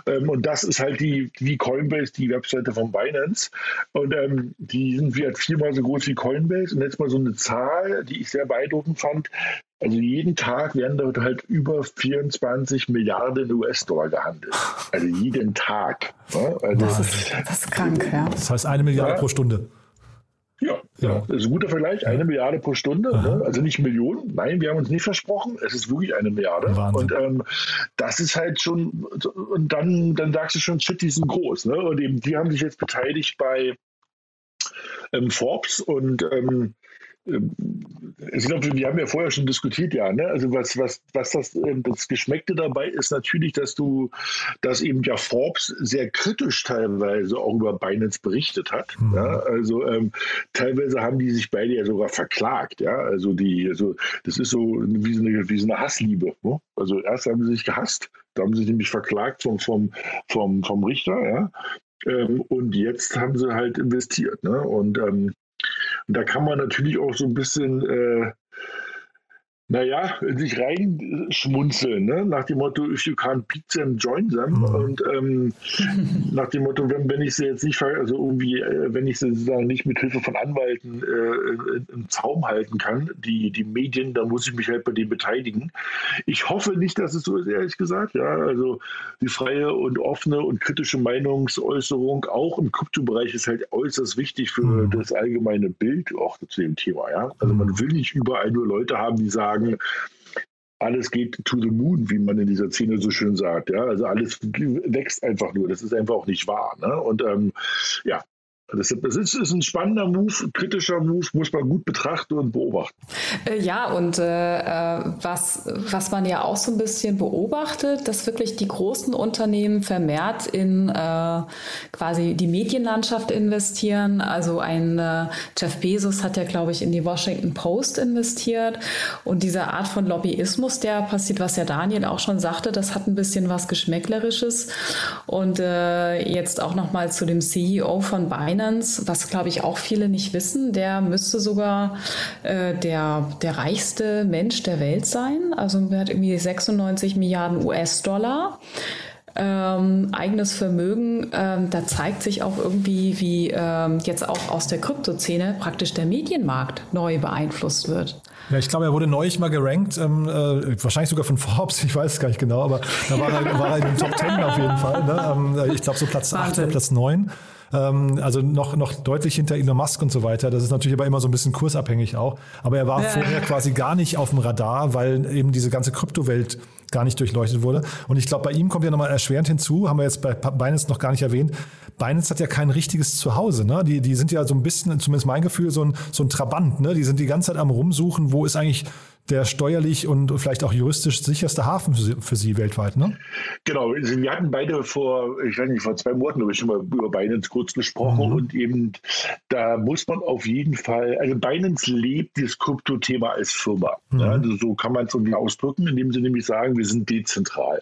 Ähm, und das ist halt die, wie Coinbase, die Webseite von Binance. Und ähm, die sind wie halt viermal so groß wie Coinbase. Und jetzt mal so eine Zahl, die ich sehr beeindruckend fand. Also jeden Tag werden dort halt über 24 Milliarden US-Dollar gehandelt. Also jeden Tag. Ne? Also, das, ist, das ist krank, ja. Das heißt eine Milliarde ja. pro Stunde. Ja, ja, das ist ein guter Vergleich. Eine Milliarde pro Stunde. Ne? Also nicht Millionen. Nein, wir haben uns nicht versprochen. Es ist wirklich eine Milliarde. Wahnsinn. Und ähm, das ist halt schon, und dann, dann sagst du schon, shit, die sind groß. Ne? Und eben, die haben sich jetzt beteiligt bei ähm, Forbes und ähm, ich glaube, wir haben ja vorher schon diskutiert, ja. Ne? Also was, was, was das, ähm, das Geschmeckte dabei ist natürlich, dass du, dass eben ja Forbes sehr kritisch teilweise auch über Binance berichtet hat. Mhm. Ja? Also ähm, teilweise haben die sich beide ja sogar verklagt, ja. Also die, also das ist so wie so eine, wie so eine Hassliebe. Ne? Also erst haben sie sich gehasst, da haben sie sich nämlich verklagt vom, vom, vom, vom Richter, ja. Ähm, und jetzt haben sie halt investiert. Ne? Und ähm, da kann man natürlich auch so ein bisschen äh, naja, sich reinschmunzeln, ne? nach dem Motto, if you can't beat them, join them. Mhm. Und ähm, (laughs) nach dem Motto, wenn, wenn ich sie jetzt nicht, also irgendwie, äh, wenn ich sie sozusagen nicht mit Hilfe von Anwalten äh, im Zaum halten kann, die, die Medien, dann muss ich mich halt bei denen beteiligen. Ich hoffe nicht, dass es so ist, ehrlich gesagt. Ja, also die freie und offene und kritische Meinungsäußerung auch im Kryptobereich ist halt äußerst wichtig für mhm. das allgemeine Bild auch zu dem Thema. Ja, also man mhm. will nicht überall nur Leute haben, die sagen, sagen, alles geht to the moon, wie man in dieser Szene so schön sagt. Ja? Also alles wächst einfach nur. Das ist einfach auch nicht wahr. Ne? Und ähm, ja, das, ist, ein spannender Move, kritischer Move, muss man gut betrachten und beobachten. Äh, ja, und äh, äh, was, was man ja auch so ein bisschen beobachtet, dass wirklich die großen Unternehmen vermehrt in äh, quasi die Medienlandschaft investieren. Also ein äh, Jeff Bezos hat ja, glaube ich, in die Washington Post investiert. Und diese Art von Lobbyismus, der passiert, was ja Daniel auch schon sagte, das hat ein bisschen was Geschmäcklerisches. Und äh, jetzt auch nochmal zu dem CEO von Binance Binance, was glaube ich auch viele nicht wissen, der müsste sogar äh, der, der reichste Mensch der Welt sein. Also er hat irgendwie 96 Milliarden US-Dollar. Ähm, eigenes Vermögen, ähm, da zeigt sich auch irgendwie, wie ähm, jetzt auch aus der Kryptoszene praktisch der Medienmarkt neu beeinflusst wird. Ja, ich glaube, er wurde neulich mal gerankt, ähm, äh, wahrscheinlich sogar von (laughs) Forbes, ich weiß es gar nicht genau, aber da war er, war er in den Top 10 auf jeden Fall. Ne? Ähm, ich glaube so Platz Wahnsinn. 8 oder Platz 9. Ähm, also noch, noch deutlich hinter Elon Musk und so weiter. Das ist natürlich aber immer so ein bisschen kursabhängig auch. Aber er war ja. vorher quasi gar nicht auf dem Radar, weil eben diese ganze Kryptowelt gar nicht durchleuchtet wurde. Und ich glaube, bei ihm kommt ja nochmal erschwerend hinzu, haben wir jetzt bei Binance noch gar nicht erwähnt. Binance hat ja kein richtiges Zuhause. Ne? Die, die sind ja so ein bisschen, zumindest mein Gefühl, so ein, so ein Trabant. Ne? Die sind die ganze Zeit am Rumsuchen, wo ist eigentlich der steuerlich und vielleicht auch juristisch sicherste Hafen für Sie, für Sie weltweit, ne? Genau, also wir hatten beide vor, ich weiß nicht, vor zwei Monaten habe ich schon mal über Binance kurz gesprochen mhm. und eben da muss man auf jeden Fall, also Binance lebt dieses Krypto-Thema als Firma. Mhm. Ja, also so kann man es irgendwie ausdrücken, indem sie nämlich sagen, wir sind dezentral.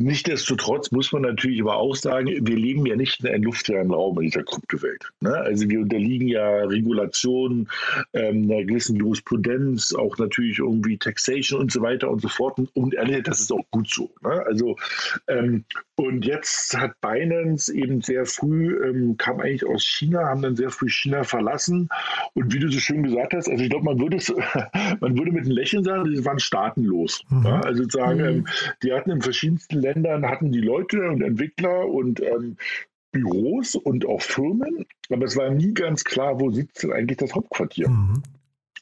Nichtsdestotrotz muss man natürlich aber auch sagen, wir leben ja nicht in einem luftleeren Raum in dieser Kryptowelt. Ne? Also wir unterliegen ja Regulationen, ähm, einer gewissen Jurisprudenz, auch natürlich irgendwie Taxation und so weiter und so fort. Und ehrlich, das ist auch gut so. Ne? Also ähm, und jetzt hat Binance eben sehr früh, ähm, kam eigentlich aus China, haben dann sehr früh China verlassen. Und wie du so schön gesagt hast, also ich glaube, man würde es, (laughs) man würde mit einem Lächeln sagen, die waren staatenlos. Mhm. Ja? Also sagen, mhm. ähm, die hatten in verschiedensten Ländern hatten die Leute und Entwickler und ähm, Büros und auch Firmen, aber es war nie ganz klar, wo sitzt denn eigentlich das Hauptquartier. Mhm.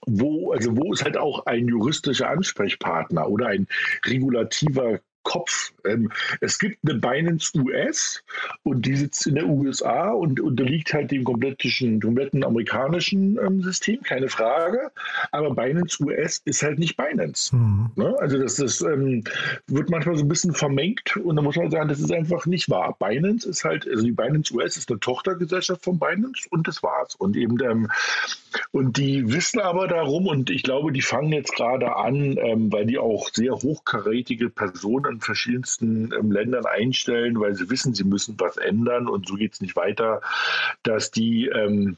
wo, also wo ist halt auch ein juristischer Ansprechpartner oder ein regulativer Kopf. Ähm, es gibt eine Binance US und die sitzt in der USA und unterliegt halt dem kompletten, kompletten amerikanischen ähm, System, keine Frage. Aber Binance US ist halt nicht Binance. Mhm. Ne? Also das, das ähm, wird manchmal so ein bisschen vermengt und da muss man sagen, das ist einfach nicht wahr. Binance ist halt, also die Binance US ist eine Tochtergesellschaft von Binance und das war's. Und eben ähm, und die wissen aber darum und ich glaube, die fangen jetzt gerade an, ähm, weil die auch sehr hochkarätige Personen in verschiedensten ähm, Ländern einstellen, weil sie wissen, sie müssen was ändern und so geht es nicht weiter, dass die ähm,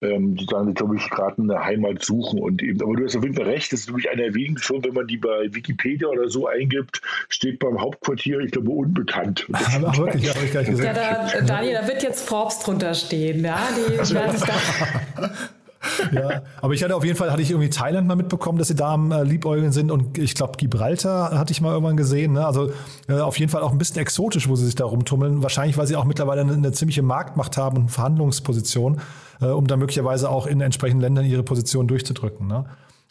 ähm, die dann, glaube ich, gerade eine Heimat suchen. Und eben, aber du hast auf jeden Fall recht, das ist nämlich der wenigen Firmen, wenn man die bei Wikipedia oder so eingibt, steht beim Hauptquartier, ich glaube, unbekannt. (laughs) Aber wirklich, ja, ich nicht gesehen. Ja, da, Daniel, da wird jetzt Forbes drunter stehen, ja. Die also, (laughs) werden (laughs) ja, aber ich hatte auf jeden Fall, hatte ich irgendwie Thailand mal mitbekommen, dass sie da am äh, Liebäugeln sind und ich glaube Gibraltar hatte ich mal irgendwann gesehen. Ne? Also äh, auf jeden Fall auch ein bisschen exotisch, wo sie sich da rumtummeln. Wahrscheinlich, weil sie auch mittlerweile eine, eine ziemliche Marktmacht haben und Verhandlungsposition, äh, um da möglicherweise auch in entsprechenden Ländern ihre Position durchzudrücken. Ne?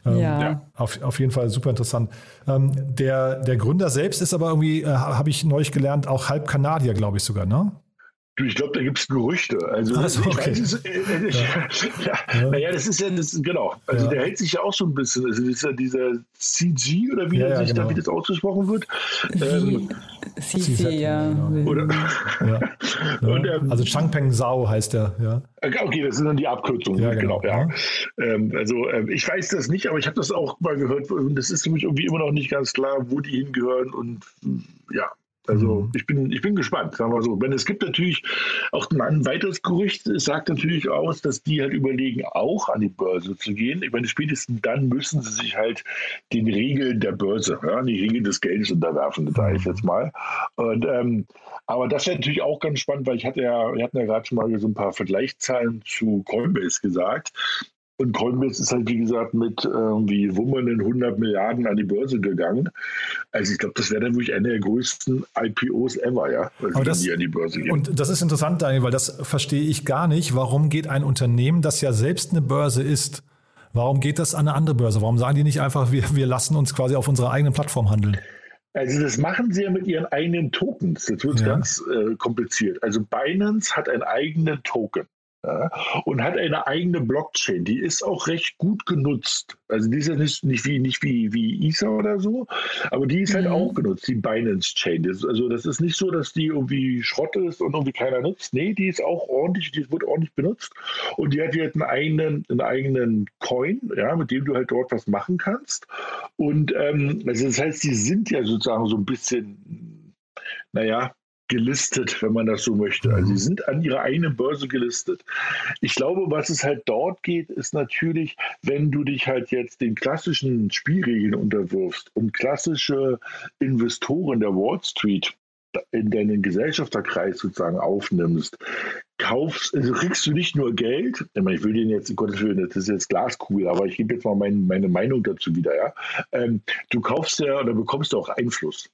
Ähm, ja. Auf, auf jeden Fall super interessant. Ähm, der, der Gründer selbst ist aber irgendwie, äh, habe ich neulich gelernt, auch halb Kanadier, glaube ich sogar, ne? Ich glaube, da gibt es Gerüchte. Also, so, okay. weiß, äh, äh, ja. (laughs) ja. ja. Naja, das ist ja, das, genau. Also, ja. der hält sich ja auch so ein bisschen. Also, das ist ja dieser CG oder wie, ja, sich genau. da, wie das ausgesprochen wird. Ähm, CC, ja. Genau. Oder, (laughs) Und, ähm, also, Changpeng Sao heißt der, ja. Okay, das sind dann die Abkürzungen. Ja, genau. genau ja. Ähm, also, ähm, ich weiß das nicht, aber ich habe das auch mal gehört. Und das ist für mich irgendwie immer noch nicht ganz klar, wo die hingehören. Und ja, also mhm. ich bin, ich bin gespannt, sagen wir so. Wenn es gibt natürlich auch ein weiteres Gerücht, es sagt natürlich aus, dass die halt überlegen, auch an die Börse zu gehen. Ich meine, spätestens dann müssen sie sich halt den Regeln der Börse, ja, die Regeln des Geldes unterwerfen, das sage ich jetzt mal. Und, ähm, aber das wäre natürlich auch ganz spannend, weil ich hatte ja, wir hatten ja gerade schon mal so ein paar Vergleichszahlen zu Coinbase gesagt. Und Coinbase ist halt, wie gesagt, mit irgendwie wummernden 100 Milliarden an die Börse gegangen. Also ich glaube, das wäre dann wirklich eine der größten IPOs ever, ja, also das, die an die Börse gehen. Und das ist interessant, Daniel, weil das verstehe ich gar nicht. Warum geht ein Unternehmen, das ja selbst eine Börse ist, warum geht das an eine andere Börse? Warum sagen die nicht einfach, wir, wir lassen uns quasi auf unserer eigenen Plattform handeln? Also das machen sie ja mit ihren eigenen Tokens. Das wird ja. ganz äh, kompliziert. Also Binance hat einen eigenen Token und hat eine eigene Blockchain. Die ist auch recht gut genutzt. Also die ist ja nicht, nicht, wie, nicht wie, wie ISA oder so, aber die ist halt mhm. halt auch genutzt, die Binance Chain. Das, also das ist nicht so, dass die irgendwie Schrott ist und irgendwie keiner nutzt. Nee, die ist auch ordentlich, die wird ordentlich benutzt. Und die hat jetzt einen eigenen, einen eigenen Coin, ja, mit dem du halt dort was machen kannst. Und ähm, also das heißt, die sind ja sozusagen so ein bisschen, naja, gelistet, wenn man das so möchte. Also sie sind an ihrer eigenen Börse gelistet. Ich glaube, was es halt dort geht, ist natürlich, wenn du dich halt jetzt den klassischen Spielregeln unterwirfst und klassische Investoren der Wall Street in deinen Gesellschafterkreis sozusagen aufnimmst, kaufst, also kriegst du nicht nur Geld, ich, meine, ich will den jetzt, Gottes Willen, das ist jetzt glaskugel, aber ich gebe jetzt mal mein, meine Meinung dazu wieder, ja. Ähm, du kaufst ja oder bekommst auch Einfluss.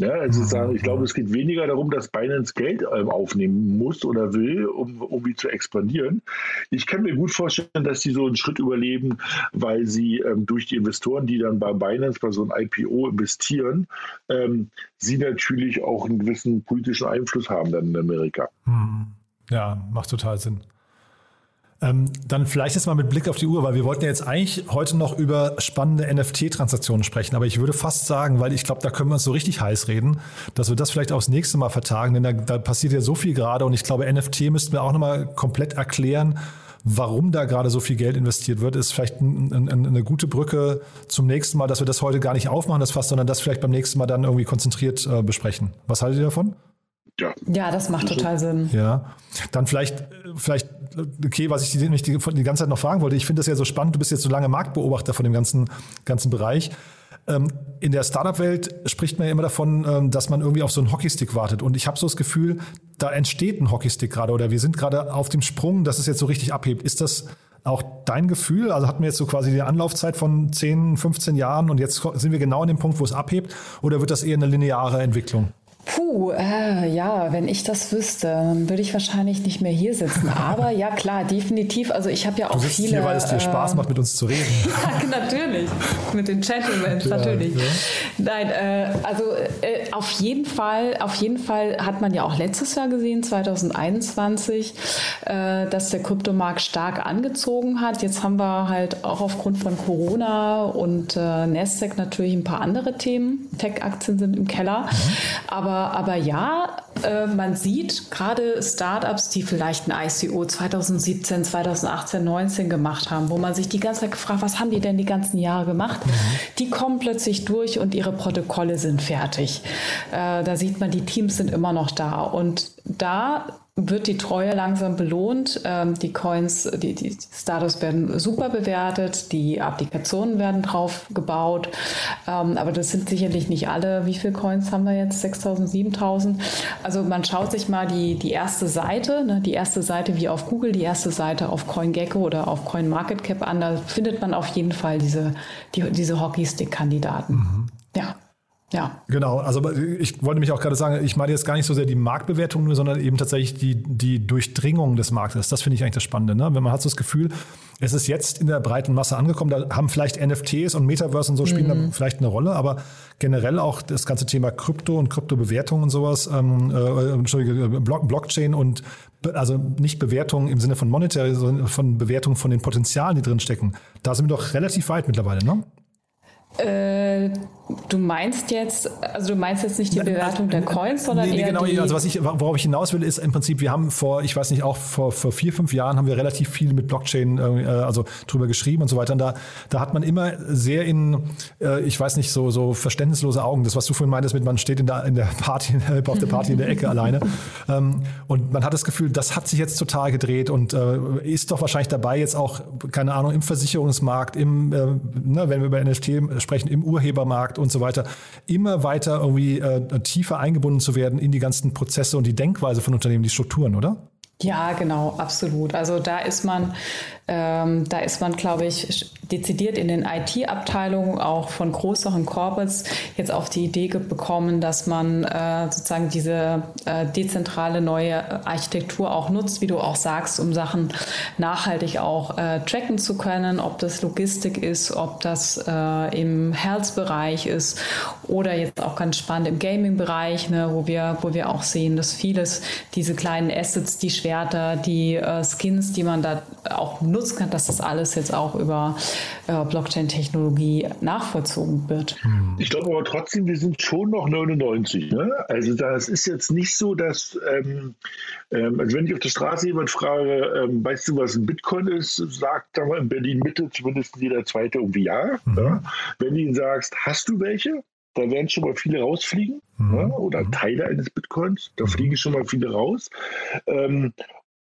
Ja, also sagen, ich glaube, es geht weniger darum, dass Binance Geld ähm, aufnehmen muss oder will, um, die zu expandieren. Ich kann mir gut vorstellen, dass sie so einen Schritt überleben, weil sie ähm, durch die Investoren, die dann bei Binance bei so einem IPO investieren, ähm, sie natürlich auch einen gewissen politischen Einfluss haben dann in Amerika. Hm. Ja, macht total Sinn. Ähm, dann vielleicht jetzt mal mit Blick auf die Uhr, weil wir wollten ja jetzt eigentlich heute noch über spannende NFT-Transaktionen sprechen, aber ich würde fast sagen, weil ich glaube, da können wir uns so richtig heiß reden, dass wir das vielleicht aufs nächste Mal vertagen, denn da, da passiert ja so viel gerade und ich glaube, NFT müssten wir auch nochmal komplett erklären, warum da gerade so viel Geld investiert wird, ist vielleicht ein, ein, eine gute Brücke zum nächsten Mal, dass wir das heute gar nicht aufmachen, das fast, sondern das vielleicht beim nächsten Mal dann irgendwie konzentriert äh, besprechen. Was haltet ihr davon? Ja. ja, das macht total Sinn. Ja, dann vielleicht, vielleicht, okay, was ich die, die, die ganze Zeit noch fragen wollte, ich finde das ja so spannend, du bist jetzt so lange Marktbeobachter von dem ganzen, ganzen Bereich. Ähm, in der Startup-Welt spricht man ja immer davon, ähm, dass man irgendwie auf so einen Hockeystick wartet. Und ich habe so das Gefühl, da entsteht ein Hockeystick gerade oder wir sind gerade auf dem Sprung, dass es jetzt so richtig abhebt. Ist das auch dein Gefühl? Also hatten wir jetzt so quasi die Anlaufzeit von 10, 15 Jahren und jetzt sind wir genau an dem Punkt, wo es abhebt? Oder wird das eher eine lineare Entwicklung? Puh, Puh, äh, ja, wenn ich das wüsste, dann würde ich wahrscheinlich nicht mehr hier sitzen. (laughs) Aber ja, klar, definitiv. Also ich habe ja auch du viele. Hier, weil es dir äh, Spaß macht, mit uns zu reden. (laughs) ja, natürlich. Mit den Gentlemen, ja, natürlich. Ja. Nein, äh, also äh, auf jeden Fall, auf jeden Fall hat man ja auch letztes Jahr gesehen, 2021, äh, dass der Kryptomarkt stark angezogen hat. Jetzt haben wir halt auch aufgrund von Corona und äh, Nasdaq natürlich ein paar andere Themen. Tech-Aktien sind im Keller. Mhm. Aber, aber ja, äh, man sieht gerade Startups, die vielleicht ein ICO 2017, 2018, 2019 gemacht haben, wo man sich die ganze Zeit gefragt, was haben die denn die ganzen Jahre gemacht? Mhm. Die kommen plötzlich durch und ihre Protokolle sind fertig. Äh, da sieht man, die Teams sind immer noch da. Und da wird die Treue langsam belohnt. Ähm, die Coins, die, die Status werden super bewertet, die Applikationen werden drauf gebaut. Ähm, aber das sind sicherlich nicht alle. Wie viele Coins haben wir jetzt? 6000, 7000? Also man schaut sich mal die, die erste Seite, ne, die erste Seite wie auf Google, die erste Seite auf CoinGecko oder auf CoinMarketCap an. Da findet man auf jeden Fall diese, die, diese Hockeystick-Kandidaten. Mhm. Ja. Ja. Genau, also ich wollte mich auch gerade sagen, ich meine jetzt gar nicht so sehr die Marktbewertung nur, sondern eben tatsächlich die, die Durchdringung des Marktes. Das finde ich eigentlich das Spannende. Ne? Wenn man hat so das Gefühl, es ist jetzt in der breiten Masse angekommen, da haben vielleicht NFTs und Metaverse und so spielen mhm. da vielleicht eine Rolle, aber generell auch das ganze Thema Krypto und Kryptobewertung und sowas, ähm, äh, Entschuldige, äh, Blockchain und also nicht Bewertung im Sinne von monetary, sondern von Bewertung von den Potenzialen, die drin stecken. Da sind wir doch relativ weit mittlerweile, ne? Äh, du meinst jetzt, also du meinst jetzt nicht die Bewertung der Coins, sondern nee, nee, eher genau, die also was ich, worauf ich hinaus will, ist im Prinzip, wir haben vor, ich weiß nicht, auch vor, vor vier, fünf Jahren haben wir relativ viel mit Blockchain, äh, also drüber geschrieben und so weiter. Und da, da hat man immer sehr in, äh, ich weiß nicht, so, so verständnislose Augen. Das, was du vorhin meintest, mit man steht in der, in der Party, (laughs) auf der Party in der Ecke alleine. (laughs) Ähm, und man hat das Gefühl, das hat sich jetzt total gedreht und äh, ist doch wahrscheinlich dabei, jetzt auch, keine Ahnung, im Versicherungsmarkt, im, äh, ne, wenn wir über NFT sprechen, im Urhebermarkt und so weiter, immer weiter irgendwie äh, tiefer eingebunden zu werden in die ganzen Prozesse und die Denkweise von Unternehmen, die Strukturen, oder? Ja, genau, absolut. Also da ist man, ähm, da ist man, glaube ich, dezidiert in den IT-Abteilungen auch von größeren Corporates jetzt auf die Idee bekommen, dass man äh, sozusagen diese äh, dezentrale neue Architektur auch nutzt, wie du auch sagst, um Sachen nachhaltig auch äh, tracken zu können, ob das Logistik ist, ob das äh, im Health-Bereich ist oder jetzt auch ganz spannend im Gaming-Bereich, ne, wo wir, wo wir auch sehen, dass vieles diese kleinen Assets, die Schwerter, die äh, Skins, die man da auch nutzen kann, dass das alles jetzt auch über äh, Blockchain-Technologie nachvollzogen wird. Hm. Ich glaube aber trotzdem, wir sind schon noch 99. Ne? Also das ist jetzt nicht so, dass, ähm, ähm, also wenn ich auf der Straße jemand frage, ähm, weißt du, was ein Bitcoin ist, sagt da mal in Berlin Mitte zumindest jeder zweite irgendwie ja. Mhm. ja. Wenn du ihn sagst, hast du welche? Da werden schon mal viele rausfliegen mhm. ja, oder mhm. Teile eines Bitcoins. Da fliegen schon mal viele raus. Ähm,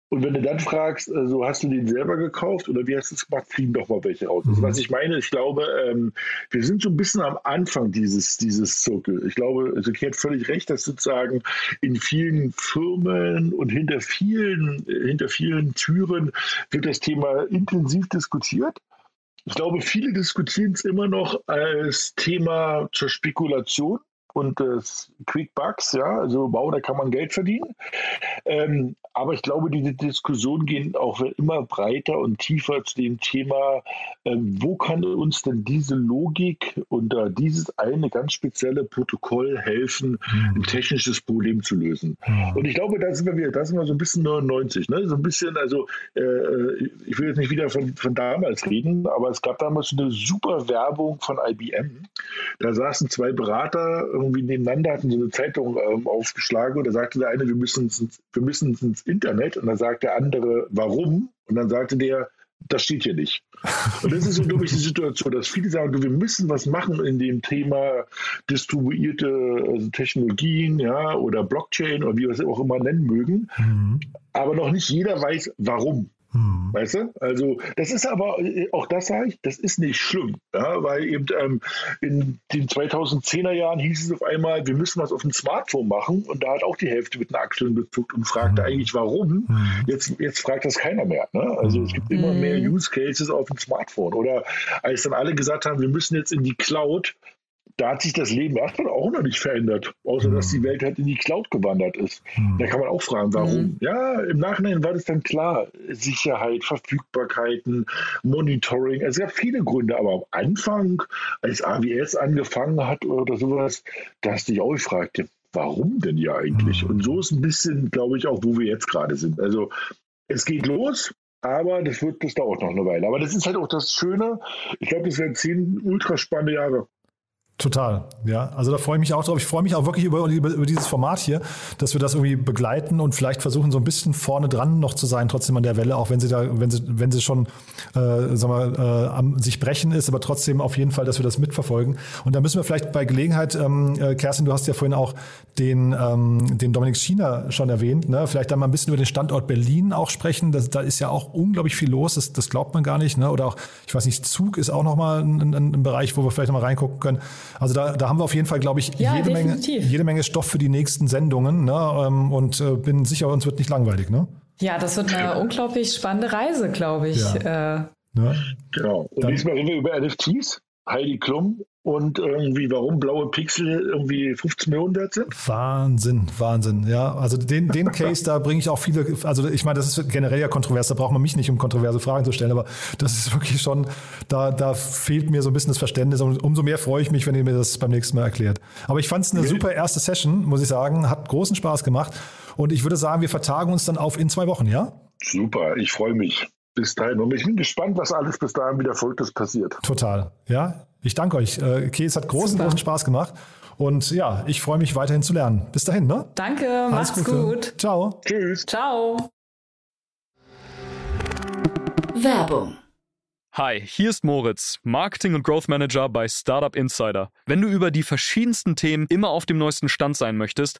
und wenn du dann fragst, also hast du den selber gekauft oder wie hast du es gemacht, fliegen doch mal welche raus. Mhm. was ich meine, ich glaube, ähm, wir sind so ein bisschen am Anfang dieses, dieses Zirkel. Ich glaube, also ich hätte völlig recht, dass sozusagen in vielen Firmen und hinter vielen, hinter vielen Türen wird das Thema intensiv diskutiert. Ich glaube, viele diskutieren es immer noch als Thema zur Spekulation und des Quick Bucks, ja, also wow, da kann man Geld verdienen. Ähm, aber ich glaube, diese Diskussionen gehen auch immer breiter und tiefer zu dem Thema, ähm, wo kann uns denn diese Logik und äh, dieses eine ganz spezielle Protokoll helfen, mhm. ein technisches Problem zu lösen. Mhm. Und ich glaube, da sind wir wieder, da sind wir so ein bisschen 99, ne? so ein bisschen, also äh, ich will jetzt nicht wieder von, von damals reden, aber es gab damals eine super Werbung von IBM. Da saßen zwei Berater irgendwie nebeneinander, hatten so eine Zeitung ähm, aufgeschlagen und da sagte der eine, wir müssen, wir müssen ins Internet und dann sagt der andere, warum? Und dann sagte der, das steht hier nicht. Und das ist so, glaube ich, die Situation, dass viele sagen, wir müssen was machen in dem Thema distribuierte also Technologien, ja, oder Blockchain oder wie wir es auch immer nennen mögen. Mhm. Aber noch nicht jeder weiß, warum. Hm. Weißt du? Also, das ist aber, äh, auch das sage ich, das ist nicht schlimm. Ja, weil eben ähm, in den 2010er Jahren hieß es auf einmal, wir müssen was auf dem Smartphone machen und da hat auch die Hälfte mit einer Achseln bezuckt und fragte hm. eigentlich, warum. Hm. Jetzt, jetzt fragt das keiner mehr. Ne? Also, es gibt immer mehr Use Cases auf dem Smartphone. Oder als dann alle gesagt haben, wir müssen jetzt in die Cloud, da hat sich das Leben erstmal auch noch nicht verändert, außer dass die Welt halt in die Cloud gewandert ist. Da kann man auch fragen, warum? Mhm. Ja, im Nachhinein war das dann klar. Sicherheit, Verfügbarkeiten, Monitoring. Es gab viele Gründe, aber am Anfang, als AWS angefangen hat oder sowas, da hast du dich auch gefragt, warum denn ja eigentlich? Und so ist ein bisschen, glaube ich, auch, wo wir jetzt gerade sind. Also es geht los, aber das wird, das dauert noch eine Weile. Aber das ist halt auch das Schöne. Ich glaube, das werden zehn ultra spannende Jahre. Total, ja. Also da freue ich mich auch drauf. Ich freue mich auch wirklich über, über, dieses Format hier, dass wir das irgendwie begleiten und vielleicht versuchen, so ein bisschen vorne dran noch zu sein, trotzdem an der Welle, auch wenn sie da, wenn sie, wenn sie schon, äh, sagen wir, äh, am sich brechen ist, aber trotzdem auf jeden Fall, dass wir das mitverfolgen. Und da müssen wir vielleicht bei Gelegenheit, ähm, äh, Kerstin, du hast ja vorhin auch den, ähm, den Dominik China schon erwähnt, ne? Vielleicht dann mal ein bisschen über den Standort Berlin auch sprechen. Das, da ist ja auch unglaublich viel los, das, das glaubt man gar nicht, ne? Oder auch, ich weiß nicht, Zug ist auch nochmal ein, ein, ein Bereich, wo wir vielleicht nochmal reingucken können. Also da, da haben wir auf jeden Fall, glaube ich, ja, jede, Menge, jede Menge Stoff für die nächsten Sendungen. Ne? Ähm, und äh, bin sicher, uns wird nicht langweilig. Ne? Ja, das wird eine unglaublich spannende Reise, glaube ich. Ja. Äh, ja. Genau. Und diesmal reden wir über NFTs. Heidi Klum und irgendwie, warum blaue Pixel irgendwie 15 Millionen wert sind? Wahnsinn, Wahnsinn. Ja, also den, den Case, da bringe ich auch viele, also ich meine, das ist generell ja kontrovers, da braucht man mich nicht, um kontroverse Fragen zu stellen, aber das ist wirklich schon, da, da fehlt mir so ein bisschen das Verständnis und umso mehr freue ich mich, wenn ihr mir das beim nächsten Mal erklärt. Aber ich fand es eine okay. super erste Session, muss ich sagen, hat großen Spaß gemacht und ich würde sagen, wir vertagen uns dann auf in zwei Wochen, ja? Super, ich freue mich bis dahin. Und ich bin gespannt, was alles bis dahin wieder Folgendes passiert. Total, ja. Ich danke euch. Okay, es hat großen, Super. großen Spaß gemacht. Und ja, ich freue mich weiterhin zu lernen. Bis dahin, ne? Danke, Alles macht's Gute. gut. Ciao. Tschüss. Ciao. Werbung. Hi, hier ist Moritz, Marketing und Growth Manager bei Startup Insider. Wenn du über die verschiedensten Themen immer auf dem neuesten Stand sein möchtest,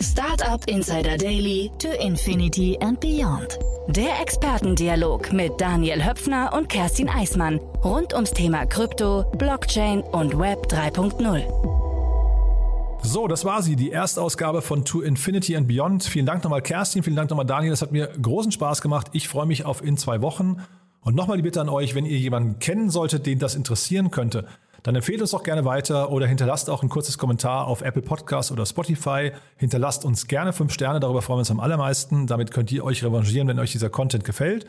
Startup Insider Daily to Infinity and Beyond. Der Expertendialog mit Daniel Höpfner und Kerstin Eismann rund ums Thema Krypto, Blockchain und Web 3.0. So, das war sie, die Erstausgabe von To Infinity and Beyond. Vielen Dank nochmal, Kerstin, vielen Dank nochmal, Daniel. Das hat mir großen Spaß gemacht. Ich freue mich auf in zwei Wochen. Und nochmal die Bitte an euch, wenn ihr jemanden kennen solltet, den das interessieren könnte, dann empfehlt uns doch gerne weiter oder hinterlasst auch ein kurzes Kommentar auf Apple Podcasts oder Spotify. Hinterlasst uns gerne fünf Sterne, darüber freuen wir uns am allermeisten. Damit könnt ihr euch revanchieren, wenn euch dieser Content gefällt.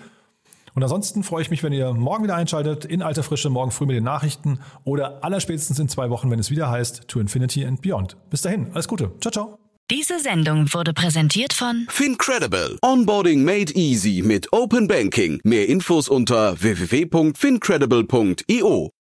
Und ansonsten freue ich mich, wenn ihr morgen wieder einschaltet, in alter Frische, morgen früh mit den Nachrichten oder allerspätestens in zwei Wochen, wenn es wieder heißt To Infinity and Beyond. Bis dahin, alles Gute. Ciao, ciao. Diese Sendung wurde präsentiert von Fincredible. Onboarding made easy mit Open Banking. Mehr Infos unter www.fincredible.io.